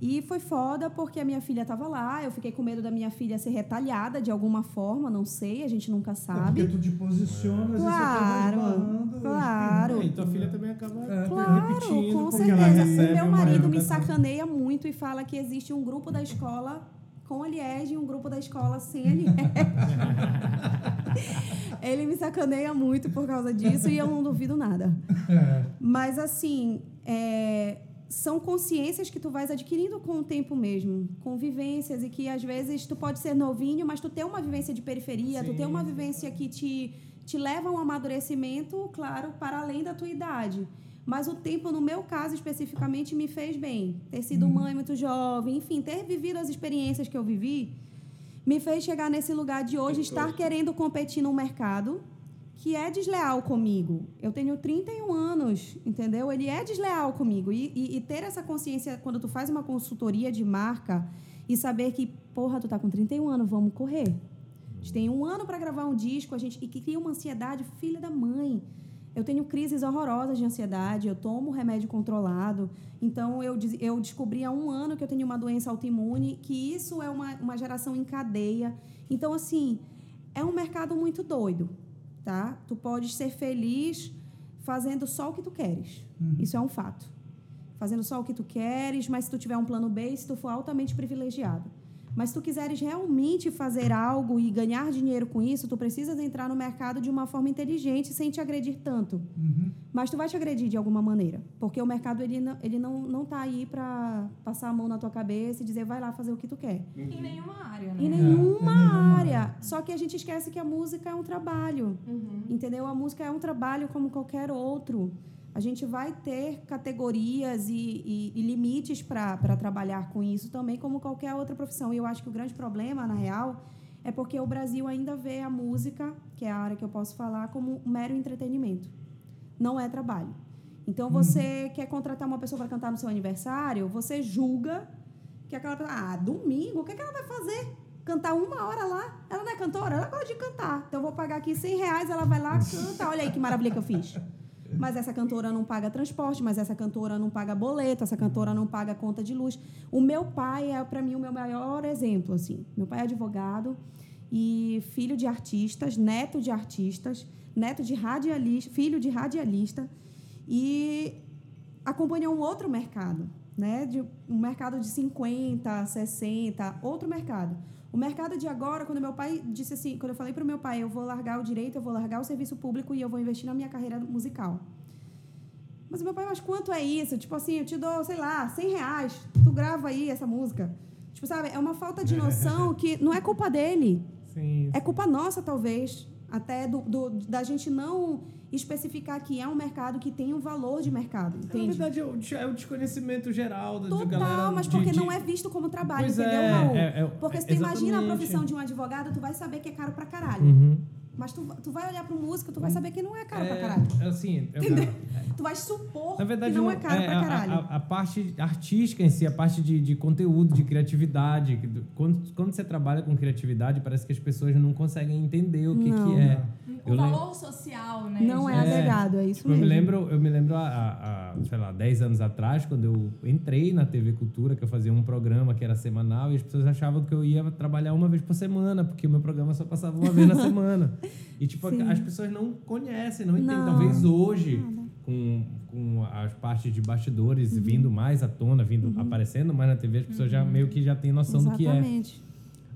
E foi foda porque a minha filha estava lá, eu fiquei com medo da minha filha ser retalhada de alguma forma, não sei, a gente nunca É sabe. porque tu te posiciona, Claro, você acaba esbarrando, claro. É, e tua filha também acaba É. Claro, repetindo, com certeza. recebe Meu marido me sacaneia muito e fala que existe um grupo da escola com a Liege e um grupo da escola sem a Liege. Ele me sacaneia muito por causa disso e eu não duvido nada. É. Mas, assim, é, são consciências que tu vais adquirindo com o tempo mesmo. Convivências e que, às vezes, tu pode ser novinho, mas tu tem uma vivência de periferia, tu tem uma vivência que te, te leva a um amadurecimento, claro, para além da tua idade. Mas o tempo, no meu caso especificamente, me fez bem. Ter sido mãe muito jovem, enfim, ter vivido as experiências que eu vivi, me fez chegar nesse lugar de hoje, estar querendo competir num mercado que é desleal comigo. Eu tenho 31 anos, entendeu? Ele é desleal comigo. E, e- e ter essa consciência quando tu faz uma consultoria de marca e saber que, porra, tu tá com 31 anos, vamos correr. A gente tem um ano para gravar um disco, a gente e que cria uma ansiedade, filha da mãe. Eu tenho crises horrorosas de ansiedade, eu tomo remédio controlado. Então, eu, eu descobri há um ano que eu tenho uma doença autoimune, que isso é uma, uma geração em cadeia. Então, assim, é um mercado muito doido, tá? Tu podes ser feliz fazendo só o que tu queres. Isso é um fato. Fazendo só o que tu queres, mas se tu tiver um plano B, se tu for altamente privilegiado. Mas se tu quiseres realmente fazer algo e ganhar dinheiro com isso, tu precisas entrar no mercado de uma forma inteligente, sem te agredir tanto. Mas tu vai te agredir de alguma maneira, porque o mercado ele não, ele não, não tá aí para passar a mão na tua cabeça e dizer vai lá fazer o que tu quer. Em nenhuma área, né? Em em nenhuma nenhuma área. Só que a gente esquece que a música é um trabalho. Uhum. Entendeu? A música é um trabalho como qualquer outro. A gente vai ter categorias e, e- e limites para trabalhar com isso também, como qualquer outra profissão. E eu acho que o grande problema, na real, é porque o Brasil ainda vê a música, que é a área que eu posso falar, como um mero entretenimento. Não é trabalho. Então, você quer contratar uma pessoa para cantar no seu aniversário, você julga que aquela pessoa. Ah, domingo, o que, é que ela vai fazer? Cantar uma hora lá? Ela não é cantora? Ela gosta de cantar. Então, eu vou pagar aqui 100 reais, ela vai lá, canta. Olha aí que maravilha que eu fiz. Mas essa cantora não paga transporte, mas essa cantora não paga boleto, essa cantora não paga conta de luz. O meu pai é, para mim, o meu maior exemplo. assim. Meu pai é advogado e filho de artistas, neto de artistas, neto de radialista, filho de radialista. E acompanha um outro mercado, né? De um mercado de 50, 60, outro mercado. O mercado de agora, quando meu pai disse assim, quando eu falei para o meu pai, eu vou largar o direito, eu vou largar o serviço público e eu vou investir na minha carreira musical. Mas meu pai, mas quanto é isso? Tipo assim, eu te dou, sei lá, 100 reais, tu grava aí essa música. Tipo, sabe, é uma falta de noção que não é culpa dele. Sim, É culpa nossa, talvez, até do, do- da gente não especificar que é um mercado que tem um valor de mercado, Na entende? verdade, é o é o desconhecimento geral da de galera. Total, mas porque de- não é visto como trabalho, Pois entendeu, é, Raul? é, é, porque se tu é, imagina a profissão de um advogado, tu vai saber que é caro pra caralho. Uhum. Mas tu, tu vai olhar pro músico, tu vai saber que não é caro pra caralho. É, assim, eu- Entendeu? Tu vai supor Na verdade, que não é caro é, pra a- caralho. A, a parte artística em si, a parte de, de conteúdo, de criatividade. Quando, quando você trabalha com criatividade, parece que as pessoas não conseguem entender o que, Não. que é. O Eu lembro- valor social, né? não é, gente? agregado, é isso Tipo, eu mesmo. me lembro, eu me lembro há, sei lá, 10 anos atrás, quando eu entrei na TV Cultura, que eu fazia um programa que era semanal, e as pessoas achavam que eu ia trabalhar uma vez por semana, porque o meu programa só passava uma vez na semana. E, tipo, Sim. as pessoas não conhecem, não entendem. Não, Talvez hoje, com, com as partes de bastidores Uhum. vindo mais à tona, vindo aparecendo mais na TV, as pessoas já meio que já têm noção do que é. Exatamente.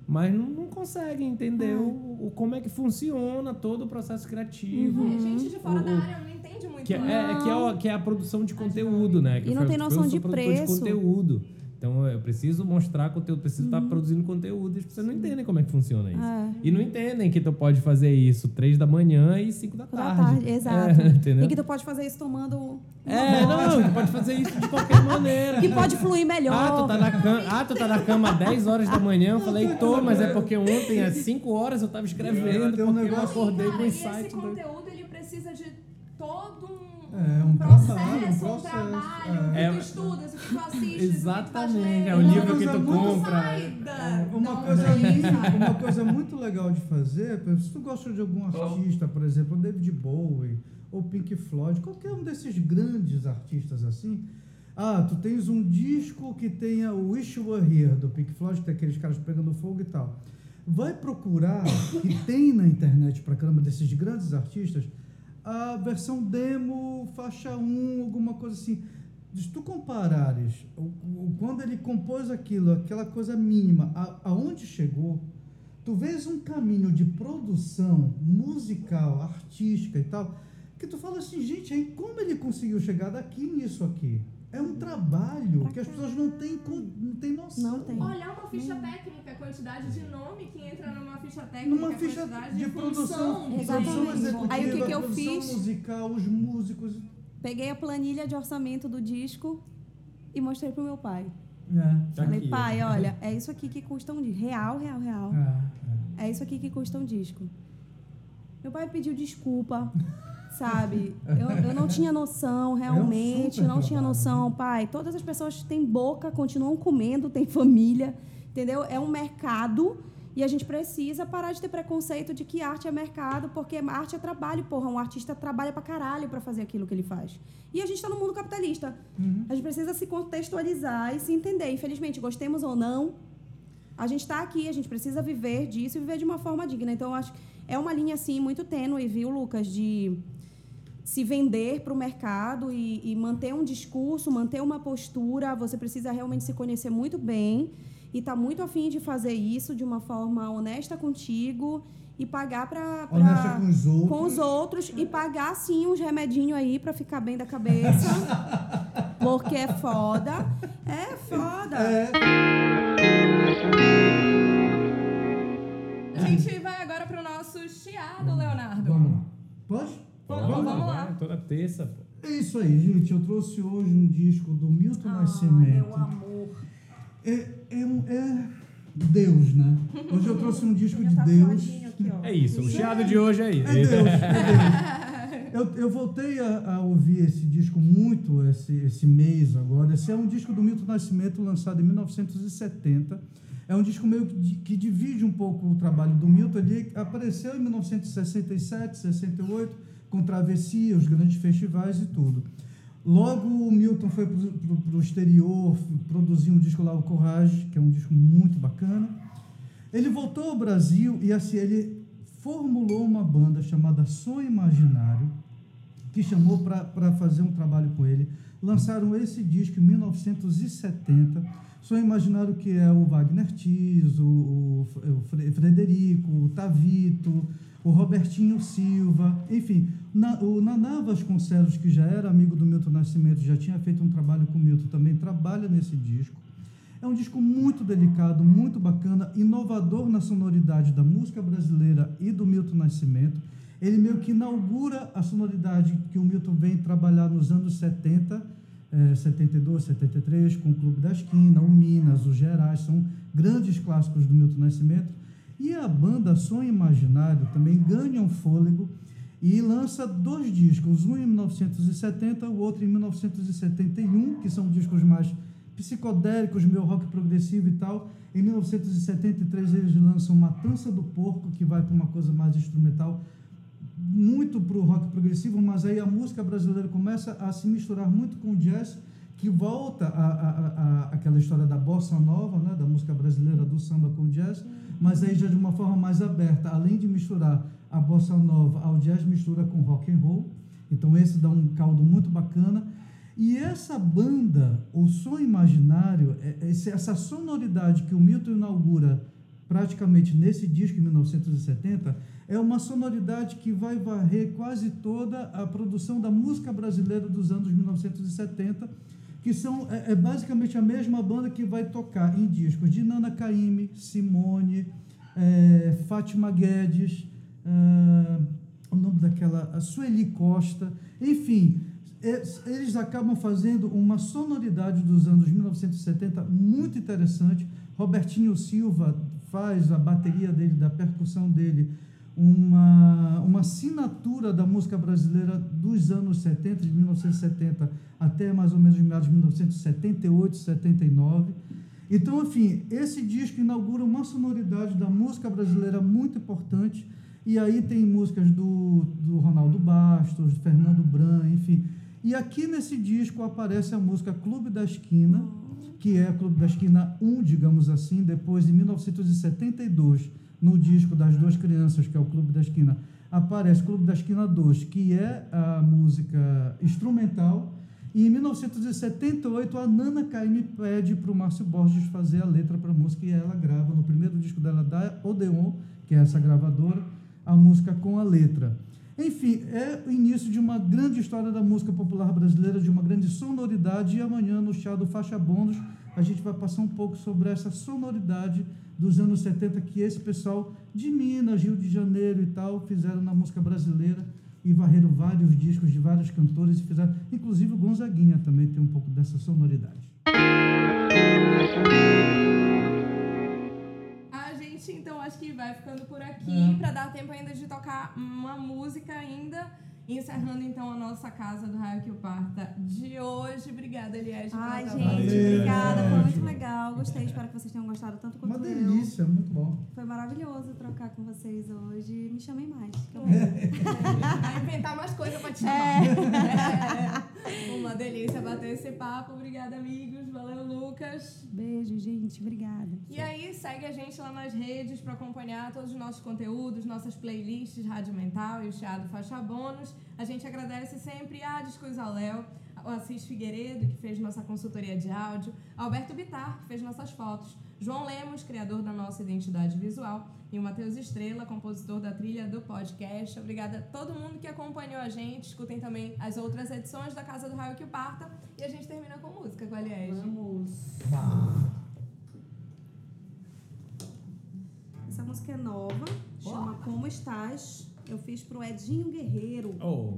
Mas não, não conseguem entender Ah. o, o- como é que funciona todo o processo criativo. É, gente de fora O- da área não entende muito. que é, é- que, é o- que é a produção de conteúdo, né? Que E não tem noção de preço. de conteúdo. Então eu preciso mostrar conteúdo, preciso estar produzindo conteúdo. E as pessoas não entendem como é que funciona isso. É. E não entendem que tu pode fazer isso três da manhã e cinco da Da tarde. tarde, exato. É, entendeu? E que tu pode fazer isso tomando. É, não, tu pode fazer isso de qualquer maneira. Que pode fluir melhor. Ah, tu tá na cama, ah, tu tá na cama às 10 horas da manhã. Eu falei, tô, mas é porque ontem às 5 horas eu tava escrevendo, Tem porque um eu negócio- acordei Cara, com e o esse conteúdo ele precisa de todo um, É, um processo, trabalho, um um processo, trabalho, o é. que tu estudas, o que tu assistes, Exatamente, o que tu tá é o livro que Uma tu coisa muito compra. Sai da- Uma coisa, sai. uma coisa muito legal de fazer, se tu gosta de algum artista, por exemplo, o David Bowie ou Pink Floyd, qualquer um desses grandes artistas assim, ah, tu tens um disco que tenha o Wish You Were Here, do Pink Floyd, que tem aqueles caras pegando fogo e tal. Vai procurar, que tem na internet pra caramba desses grandes artistas, a versão demo, faixa 1, alguma coisa assim. Se tu comparares quando ele compôs aquilo, aquela coisa mínima, a, aonde chegou, tu vês um caminho de produção musical, artística e tal, que tu fala assim, gente, aí como ele conseguiu chegar daqui nisso aqui? É um trabalho Pra que as pessoas não têm, não têm noção. Não tem. Olhar uma ficha técnica, a quantidade de nome que entra numa ficha técnica, Numa a ficha quantidade de, de, produção, função. produção executiva, Aí o que que eu produção fiz? musical, os músicos. Peguei a planilha de orçamento do disco e mostrei pro meu pai. É. Tá Falei, aqui, pai, ó. olha, é isso aqui que custa um disco. Real, real, real. É, É isso aqui que custa um disco. Meu pai pediu desculpa, sabe? Eu, eu não tinha noção, realmente, super eu não tinha noção. Pai, todas as pessoas têm boca, continuam comendo, têm família, entendeu? É um mercado e a gente precisa parar de ter preconceito de que arte é mercado, porque arte é trabalho, porra. Um artista trabalha pra caralho pra fazer aquilo que ele faz. E a gente tá no mundo capitalista. Uhum. A gente precisa se contextualizar e se entender. Infelizmente, gostemos ou não, a gente está aqui, a gente precisa viver disso e viver de uma forma digna. Então, eu acho que é uma linha, assim, muito tênue, viu, Lucas, de se vender para o mercado e, e manter um discurso, manter uma postura. Você precisa realmente se conhecer muito bem e estar muito afim de fazer isso de uma forma honesta contigo e pagar para... Com os outros. Com os outros e pagar, sim, uns remedinhos aí para ficar bem da cabeça. porque é foda. É foda. A gente vai agora pro nosso chiado, Leonardo. Vamos lá. Pode? Vamos, vamos lá. vai, Toda terça, pô. É isso aí, gente. Eu trouxe hoje um disco do Milton Ah, Nascimento. meu amor. É, é, um- é Deus, né? Hoje eu trouxe um disco de Minha Deus. aqui. É isso, o chiado de hoje é isso. É Deus, é Deus. Eu, eu voltei a, a ouvir esse disco muito esse, esse mês agora. Esse é um disco do Milton Nascimento, lançado em 1970. É um disco meio que, que divide um pouco o trabalho do Milton. Ele apareceu em 1967, 68, com Travessia, os grandes festivais e tudo. Logo, o Milton foi para o exterior, produziu um disco lá, o Coragem, que é um disco muito bacana. Ele voltou ao Brasil e assim, ele formulou uma banda chamada Sonho Imaginário, que chamou para fazer um trabalho com ele. Lançaram esse disco em 1970. Sonho Imaginário que é o Wagner Tiso, o, o Fre- Frederico, o Tavito, o Robertinho Silva, enfim, na, o Naná Vasconcelos, que já era amigo do Milton Nascimento, já tinha feito um trabalho com o Milton, também trabalha nesse disco. É um disco muito delicado, muito bacana, inovador na sonoridade da música brasileira e do Milton Nascimento. Ele meio que inaugura a sonoridade que o Milton vem trabalhar nos anos 70, eh, 72, 73, com o Clube da Esquina, o Minas, o Gerais, são grandes clássicos do Milton Nascimento. E a banda Sonho Imaginário também ganha um fôlego e lança dois discos, um em 1970, o outro em 1971, que são discos mais psicodélicos, meio rock progressivo e tal. Em 1973 eles lançam Matança do Porco, que vai para uma coisa mais instrumental, muito para o rock progressivo, mas aí a música brasileira começa a se misturar muito com o jazz, que volta a, a, a, a- aquela história da bossa nova, né, da música brasileira do samba com jazz, mas aí já de uma forma mais aberta, além de misturar a bossa nova ao jazz, mistura com rock and roll. Então esse dá um caldo muito bacana. E essa banda, o Som Imaginário, é- esse- essa sonoridade que o Milton inaugura praticamente nesse disco em 1970, é uma sonoridade que vai varrer quase toda a produção da música brasileira dos anos 1970, que são é, é basicamente a mesma banda que vai tocar em discos de Nana Caymmi, Simone, é, Fátima Guedes, ah, o nome daquela, a Sueli Costa, enfim, é, eles acabam fazendo uma sonoridade dos anos 1970 muito interessante. Robertinho Silva faz a bateria dele, da percussão dele, uma, uma assinatura da música brasileira dos anos 70, de 1970 até mais ou menos meados de 1978, 79. Então, enfim, esse disco inaugura uma sonoridade da música brasileira muito importante. E aí tem músicas do, do Ronaldo Bastos, Fernando Bran, enfim. E aqui nesse disco aparece a música Clube da Esquina, que é Clube da Esquina 1, digamos assim, depois de 1972, no disco das duas crianças, que é o Clube da Esquina, aparece Clube da Esquina 2, que é a música instrumental, e em 1978 a Nana Caymmi pede para o Márcio Borges fazer a letra para a música e ela grava no primeiro disco dela da Odeon, que é essa gravadora, a música com a letra. Enfim, é o início de uma grande história da música popular brasileira, de uma grande sonoridade. E amanhã, no chá do Faixa Bônus, a gente vai passar um pouco sobre essa sonoridade dos anos 70 que esse pessoal de Minas, Rio de Janeiro e tal fizeram na música brasileira e varreram vários discos de vários cantores e fizeram, inclusive o Gonzaguinha também tem um pouco dessa sonoridade. então acho que vai ficando por aqui é. para dar tempo ainda de tocar uma música ainda. Encerrando então a nossa casa do Raio que o Parta de hoje. Obrigada, Eliette. Ai, gente, Valeu. obrigada. Foi muito legal. Gostei. Espero que vocês tenham gostado tanto quanto Uma delícia, eu. muito bom. Foi maravilhoso trocar com vocês hoje. Me chamem mais. Vai inventar mais coisas pra te chamar. É. É. Uma delícia bater esse papo. Obrigada, amigos. Valeu, Lucas. Beijo, gente. Obrigada. E aí, segue a gente lá nas redes para acompanhar todos os nossos conteúdos, nossas playlists Rádio Mental e o Chiado Faixa Bônus. A gente agradece sempre a Discos ao Léo, o Assis Figueiredo, que fez nossa consultoria de áudio, Alberto Bitar, que fez nossas fotos, João Lemos, criador da nossa identidade visual, e o Matheus Estrela, compositor da trilha do podcast. Obrigada a todo mundo que acompanhou a gente. Escutem também as outras edições da Casa do Raio que Parta. E a gente termina com música com a Liege. Vamos! Essa música é nova, chama Como Estás. Eu fiz pro Edinho Guerreiro. Oh.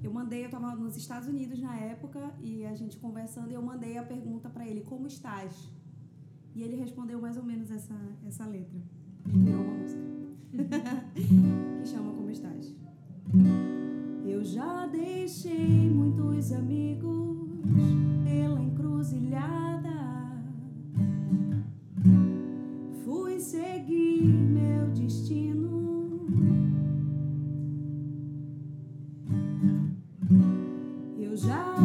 Eu mandei, eu estava nos Estados Unidos na época e a gente conversando e eu mandei a pergunta para ele, como estás? E ele respondeu mais ou menos essa, essa letra. E virou uma música. que chama Como Estás. Eu já deixei muitos amigos pela encruzilhada. Fui seguir meu destino. Eu já